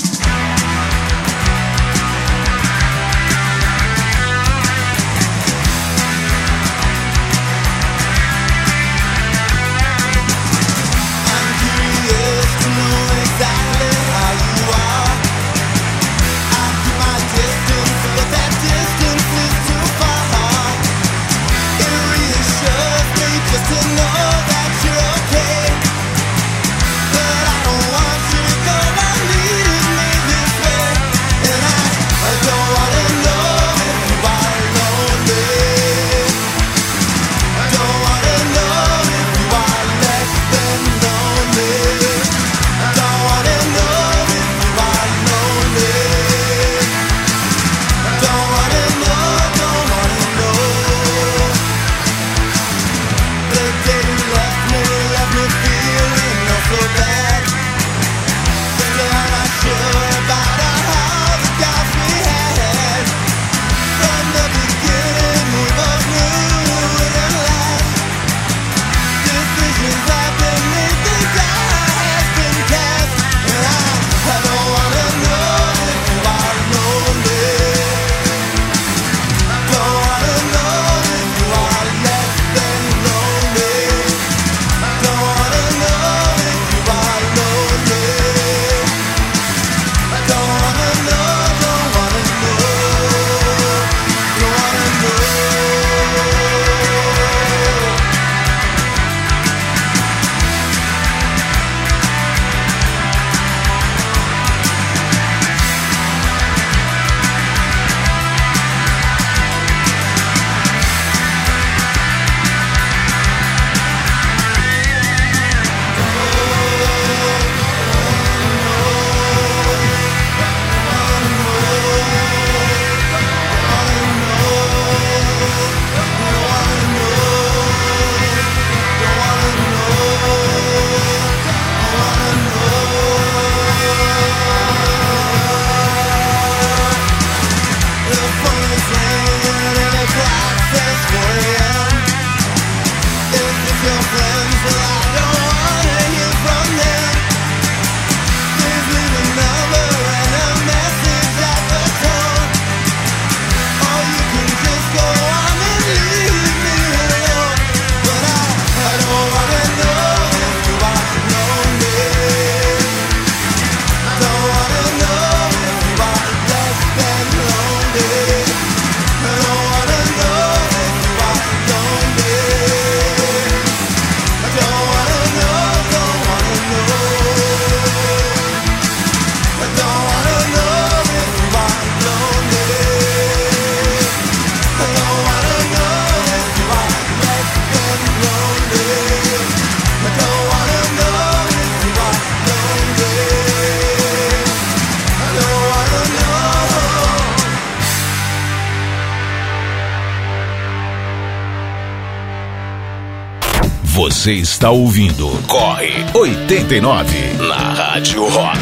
Você está ouvindo Corre 89 na Rádio Rock.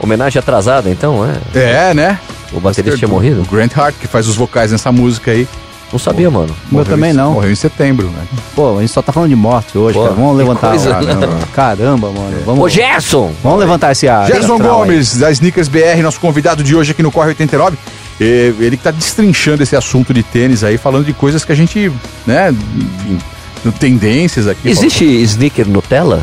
Homenagem atrasada, então, é? É, né? O baterista tinha morrido? O Grant Hart, que faz os vocais nessa música aí. Não sabia, mano. Meu também em- não. Morreu em setembro, né? Pô, a gente só tá falando de morte hoje, Pô, cara. Vamos levantar. coisa, né? Caramba, Caramba, mano. Vamos, Ô, Gerson! vamos levantar esse ar. Gerson astral aí. Gomes, da Sneakers BR, nosso convidado de hoje aqui no Corre 89. E Ele que tá destrinchando esse assunto de tênis aí, falando de coisas que a gente, né, enfim, no tendências aqui. Existe sneaker Nutella?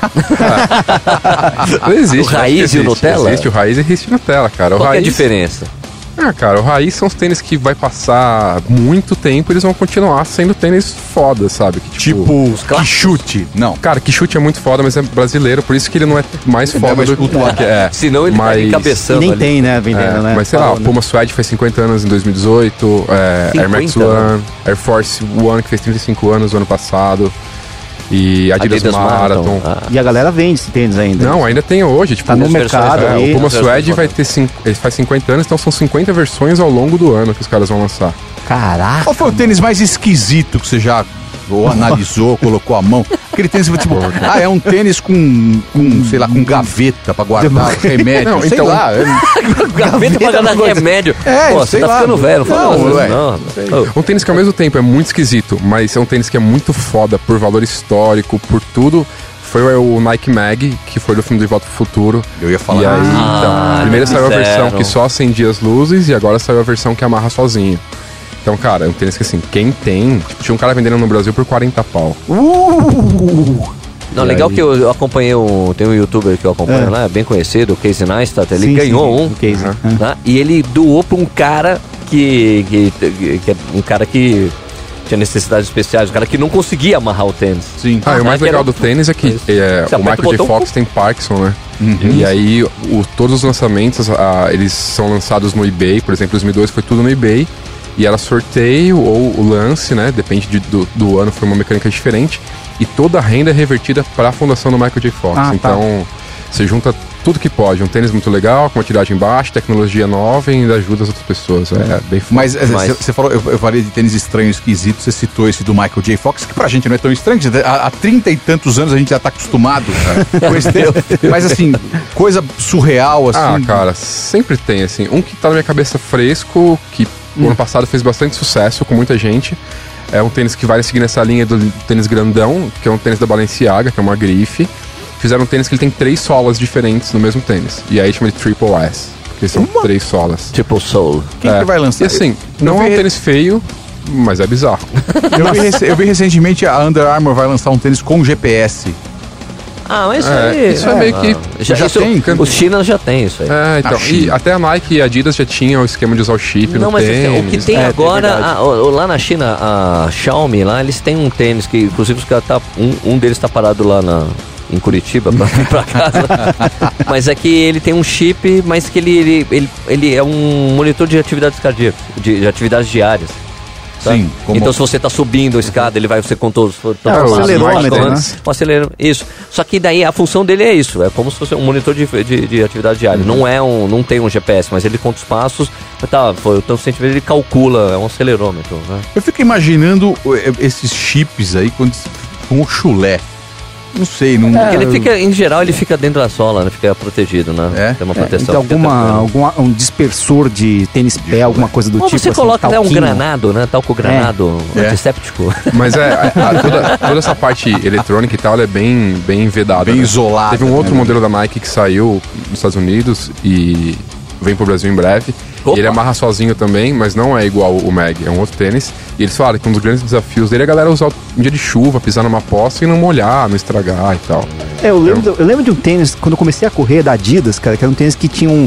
Não existe. O raiz que e o existe. Nutella? Existe o raiz e existe Nutella, cara. O Qual que é a raiz, diferença? Ah, cara, o raiz são os tênis que vai passar muito tempo e eles vão continuar sendo tênis foda, sabe? Que, Tipo, que chute. Não. Cara, que chute é muito foda, mas é brasileiro, por isso que ele não é mais foda mais do cultuado. que é. Senão ele tá mas, encabeçando E nem ali. tem, né, vendendo, é, né? Mas sei lá, Falou, o né? Puma Suede fez 50 anos em 2018, é, Air Max 50, One, Air Force One que fez 35 anos no ano passado, e Adidas, Adidas Marathon. Marathon. Ah. E a galera vende esse tênis ainda. Não, ainda tem hoje, tipo, Tá no mercado é, aí. o Puma Suede vai ter cinco, ele faz 50 anos, então são 50 versões ao longo do ano que os caras vão lançar. Caraca. Qual foi o tênis mais esquisito que você já ou analisou, colocou a mão? Aquele tênis, tipo, ah, é um tênis com, com sei lá, com gaveta pra guardar remédio, Não, sei então- lá. é- Gaveta pra dar remédio. É, Pô, sei você tá lá. ficando velho. Não, fala Não, ué. não. Um tênis que ao mesmo tempo é muito esquisito, mas é um tênis que é muito foda por valor histórico, por tudo. Foi o Nike Mag, que foi do filme Do Volta pro Futuro. Eu ia falar. E aí, Ah, então, primeiro saiu a versão que só acendia as luzes e agora saiu a versão que amarra sozinho. Então, cara, é um tênis que assim, quem tem. Tipo, tinha um cara vendendo no Brasil por 40 pau. Não, E legal aí? que eu, acompanhei um. Tem um youtuber que eu acompanho É. lá, bem conhecido, o Casey Neistat. Ele Sim, ganhou sim, um. o case. Aham. Ah. né? E ele doou pra um cara que, que, que é um cara que tinha necessidades especiais, um cara que não conseguia amarrar o tênis. Sim. Ah, e o mais legal do tênis é que é, o Michael o J. Fox tem Parkinson, né? E aí, o- todos os lançamentos, ah, eles são lançados no eBay. Por exemplo, 2002 foi tudo no eBay. E era sorteio ou o lance, né? Depende de- do, do ano, foi uma mecânica diferente. E toda a renda é revertida para a fundação do Michael J. Fox. Ah, tá. então, você junta tudo que pode. Um tênis muito legal, com uma tiragem baixa, tecnologia nova e ainda ajuda as outras pessoas. É, bem foda. Mas Mas- você falou, eu, eu falei de tênis estranho, esquisito, você citou esse do Michael J. Fox, que pra gente não é tão estranho, há há 30 e tantos anos a gente já tá acostumado com esse tênis. Mas assim, coisa surreal, assim. Ah, cara, sempre tem, assim. Um que tá na minha cabeça fresco, que o ano passado fez bastante sucesso com muita gente. É um tênis que vai seguir nessa linha do tênis grandão, que é um tênis da Balenciaga, que é uma grife. Fizeram um tênis que ele tem três solas diferentes no mesmo tênis. E aí chama de Triple S, porque são três solas. Triple Soul. Quem É. que vai lançar? E assim, não é um tênis feio, mas é bizarro. Eu vi, rec- eu vi recentemente a Under Armour vai lançar um tênis com GPS. Ah, mas isso É, aí. isso é meio que- Já, já isso, tem? Os China já tem isso aí. É, então. Ah, e até a Nike e a Adidas já tinham o esquema de usar o chip Não, no mas tênis. o que tem É, agora, é a- o- o- lá na China, a Xiaomi, lá, eles têm um tênis que, inclusive, os caras tá, um, um deles tá parado lá na, em Curitiba pra vir pra casa. mas é que ele tem um chip, mas que ele, ele, ele, ele é um monitor de atividades cardíacas, de, de atividades diárias. Tá? Sim, como- Então, se você tá subindo a escada, ele vai, você contou os É, o acelerômetro, né? O acelerômetro, isso. Só que daí a função dele é isso, é como se fosse um monitor de, de, de atividade diária. Não é um, não tem um GPS, mas ele conta os passos, tá, foi tanto centímetro, ele calcula, é um acelerômetro, né? Eu fico imaginando eh, esses chips aí quando, com o chulé. Não sei, não. Porque ele fica, em geral, ele fica dentro da sola, né? Fica protegido, né? É? Tem uma É, proteção. então, fica alguma, alguma, um dispersor de tênis pé, alguma coisa do Ou tipo. você assim, coloca né, um granado, né? Talco granado, É. antisséptico. Mas é, a- a- toda, toda essa parte eletrônica e tal, ela é bem, bem vedada. Bem né? isolada, Teve um outro né? modelo da Nike que saiu nos Estados Unidos e vem pro Brasil em breve. Opa. E ele amarra sozinho também, mas não é igual o Mag, é um outro tênis. E eles falaram que um dos grandes desafios dele é a galera usar em dia de chuva, pisar numa poça e não molhar, não estragar e tal. É, eu lembro, eu lembro de um tênis, quando eu comecei a correr da Adidas, cara, que era um tênis que tinha um.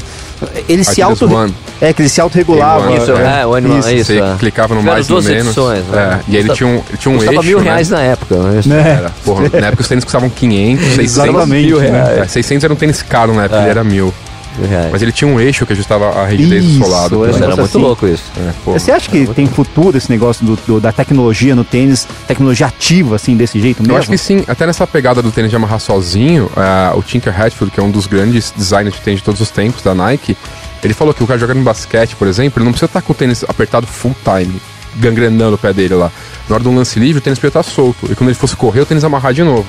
Ele se auto. One. É, que ele se autorregulava. Isso, é. é, o animal, Isso, isso. Você é. clicava no Tiveram mais e no duas menos. edições, né? É, E aí ele tinha um, ele tinha um Custava eixo, mil né? reais na época, né? Né? Era, porra, na época os tênis custavam 500, 600. Exatamente, mil né? reais. É, 600 era um tênis caro na época, ele era mil. Mil reais. Mas ele tinha um eixo que ajustava a rigidez Isso, do solado. é. Isso era negócio muito assim. louco isso. É, porra. Você acha que tem futuro esse negócio do, do- da tecnologia no tênis, tecnologia ativa, assim, desse jeito mesmo? Eu acho que sim, até nessa pegada do tênis de amarrar sozinho, ah, o Tinker Hatfield, que é um dos grandes designers de tênis de todos os tempos da Nike, ele falou que o cara jogando basquete, por exemplo, ele não precisa estar com o tênis apertado full time. gangrenando o pé dele lá. Na hora do lance livre, o tênis podia estar solto. E quando ele fosse correr, o tênis amarrar de novo.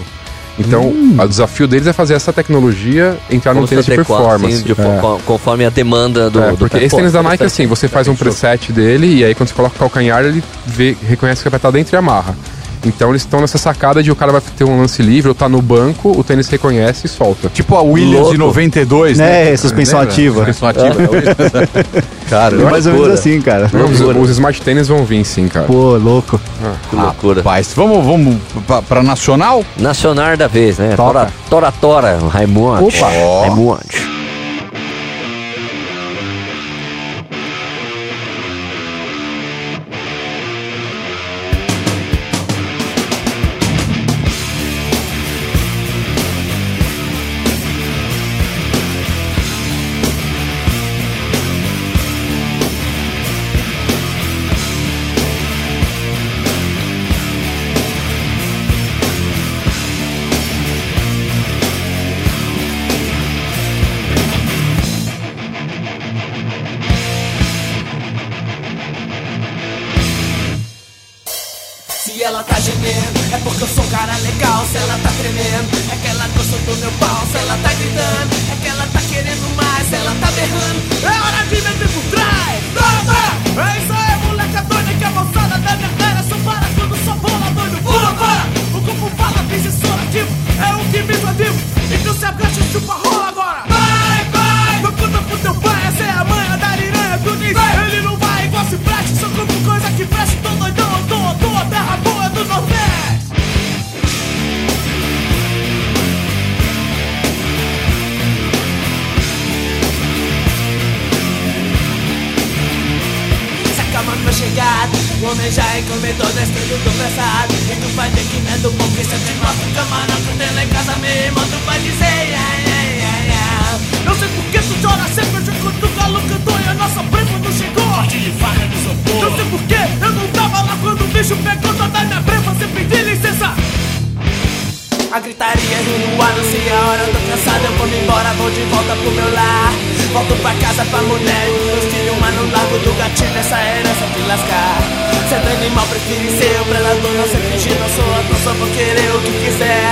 Então, o desafio deles é fazer essa tecnologia entrar num Como tênis de performance. assim, de- É. con- conforme a demanda do. É, do porque esse tênis da Nike, faz- assim, você faz um preset dele e aí quando você coloca o calcanhar, ele vê, reconhece que vai estar dentro e amarra. Então eles estão nessa sacada de o cara vai ter um lance livre ou tá no banco, o tênis reconhece e solta. Tipo a Williams Louco. de 92, né? É, suspensão Lembra? ativa. Suspensão ativa. cara, Mais ou menos assim, cara. Os, os smart tênis vão vir sim, cara. Pô, louco. Que loucura. Rapaz, vamos, vamos pra, pra Nacional? Nacional da vez, né? Toca. Tora Tora, Tora Raimundo. Opa. Ó. Raimundo. Destruído do pressado E tu vai ver que não é do bom que sempre mostra o camarão que tem lá em casa mesmo Tu vai dizer ai, ai, ai, ai. Eu sei por que tu chora sempre o galo cantou E a nossa prima não chegou Morte de faca no isopor Eu sei por que eu não tava lá quando o bicho pegou toda a minha prima Sem pedir licença a gritaria rindo anuncia a hora, eu tô cansado, eu vou me embora, vou de volta pro meu lar. Volto pra casa pra mulher e meus filhos, mas no largo do gatilho, essa herança de lascar. Sendo animal, prefiro ser o predador, não ser fingir, não sou ator, só vou querer o que quiser.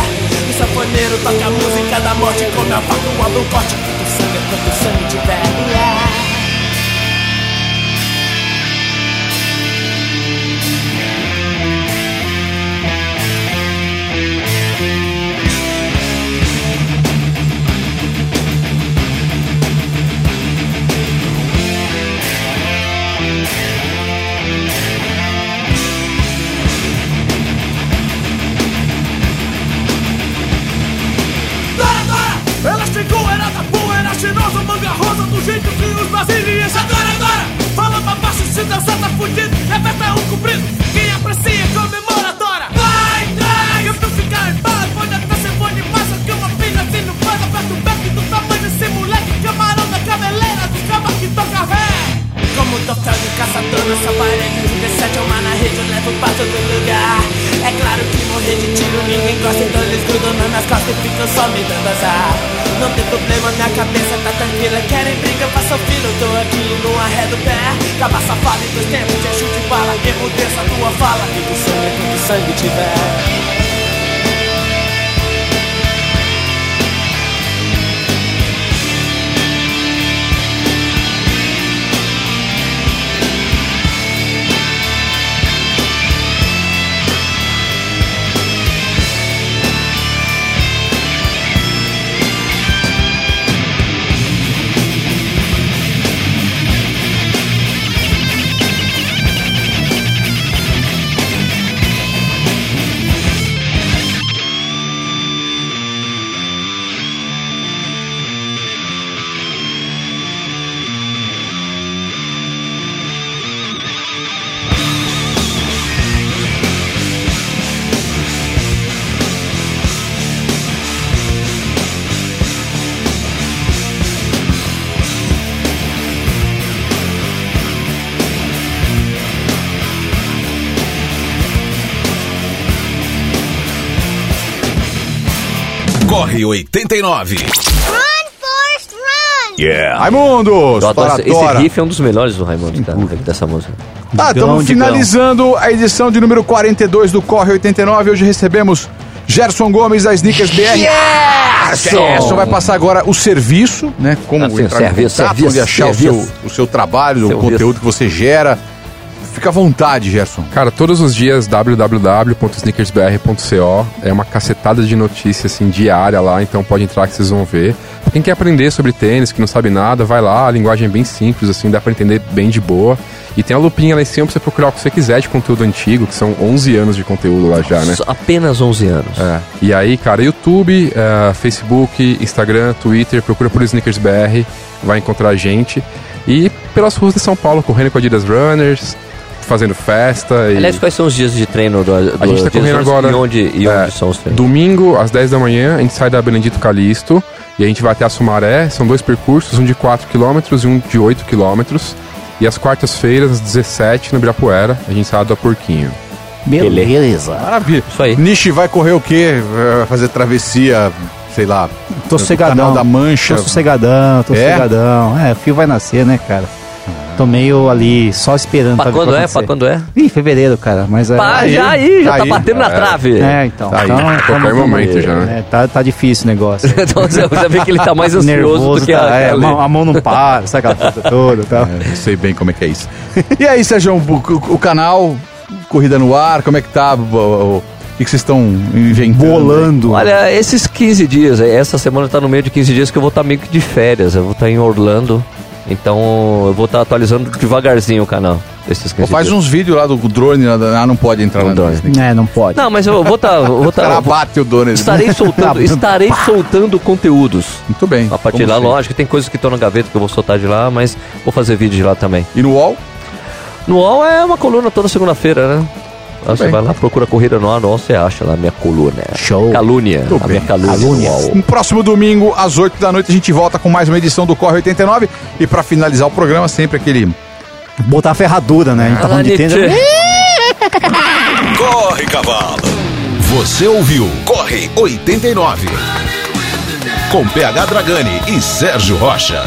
O sanfoneiro toca a música da morte, come a faca, o abro o corte, quanto sangue, quanto sangue tiver. Yeah. Os brasileiros Agora, agora! Fala pra baixo, se dançar tá fudido, é beta um comprido, quem aprecia comemora, Dora! Vai, trai! Eu tô ficar em paz, pode até ser bom demais, só que uma filha assim não faz, aperta o beck do tamanho desse moleque, camarão da cabeleira, dos que toca ré! Como troféu de caçador nessa parede de 17 é uma na rede, eu levo pra todo lugar É claro que morrer de tiro ninguém gosta, então eles grudam nas minhas costas e ficam só me dando azar Não tem problema, minha cabeça tá tranquila. Querem briga, faça o filho, tô aqui no arredo pé. Caba safado em dois tempos, te ajude de bala. Emudeça a tua fala, e do sangue quando sangue tiver Corre 89. Run, Forrest, run! Raimundos, Eu adoro para esse, riff é um dos melhores do Raimundo, cara, dessa música. Tá, estamos finalizando a edição de número 42 do Corre 89. Hoje recebemos Gerson Gomes da Sneakers BR. Gerson vai passar agora o serviço, né? Como Assim, entrar em serviço, contato, serviço, onde achar o seu, serviço. o seu trabalho, o conteúdo que você gera. Fica à vontade, Gerson. Cara, todos os dias www.sneakersbr.co é uma cacetada de notícias assim diária lá, então pode entrar que vocês vão ver. Quem quer aprender sobre tênis, que não sabe nada, vai lá, a linguagem é bem simples assim, dá pra entender bem de boa. E tem a lupinha lá em cima pra você procurar o que você quiser de conteúdo antigo, que são 11 anos de conteúdo lá já, né? Apenas 11 anos. É. E aí, cara, YouTube, é, Facebook, Instagram, Twitter, procura por Sneakers BR, vai encontrar a gente. E pelas ruas de São Paulo, correndo com a Adidas Runners, fazendo festa. E... Aliás, quais são os dias de treino do, do A gente tá correndo agora. E onde, e é, onde são os treinos? Domingo, às 10 da manhã, a gente sai da Benedito Calixto e a gente vai até a Sumaré. São dois percursos, um de 4 km e um de 8 km. E às quartas-feiras, às 17 no Ibirapuera, a gente sai do Porquinho. Beleza. Maravilha. Isso aí. Nishi vai correr o quê? Vai fazer travessia, sei lá. Tô sossegadão. Canal da Mancha. Tô sossegadão, tô É? sossegadão. É, o fio vai nascer, né, cara? Tô meio ali, só esperando Pra que quando é? Pra quando é? Ih, fevereiro, cara, mas é... Pá, aí, já aí, já aí. tá batendo na É. trave. É, então. Tá aí, então a A qualquer momento já, né? É, tá, tá difícil o negócio. Então você vê que ele tá mais ansioso Nervoso, do que a, tá, é, a, a mão, a mão não para, sabe aquela coisa toda e tal. É, eu sei bem como é que é isso. e aí, Sérgio, o, o- o canal, Corrida no Ar, como é que tá? O, o- o que vocês estão inventando? Bolando. Olha, esses 15 dias, aí, essa semana tá no meio de 15 dias que eu vou estar meio que de férias. Eu vou estar em Orlando. Então eu vou estar atualizando devagarzinho o canal. Esses 15 Pô, faz uns vídeos lá do drone, ah, não pode entrar Não na dói. Disney. É, não pode. Não, mas eu vou estar. vou O cara tá, bate o drone. estarei soltando, estarei soltando conteúdos. Muito bem. A partir de lá, lógico, tem coisas que estão na gaveta que eu vou soltar de lá, mas vou fazer vídeo de lá também. E no UOL? No UOL é uma coluna toda segunda-feira, né? Aí você bem. vai lá, procura Corrida no Ar, você acha lá minha coluna. Show. Calúnia. Tudo a bem. minha calúnia. Calúnia. no próximo domingo, às 8 da noite, a gente volta com mais uma edição do Corre 89. E pra finalizar o programa, sempre aquele. Botar a ferradura, né? A gente tá falando de Nietzsche. tênis. Corre, cavalo. Você ouviu Corre 89. Com PH Dragani e Sérgio Rocha.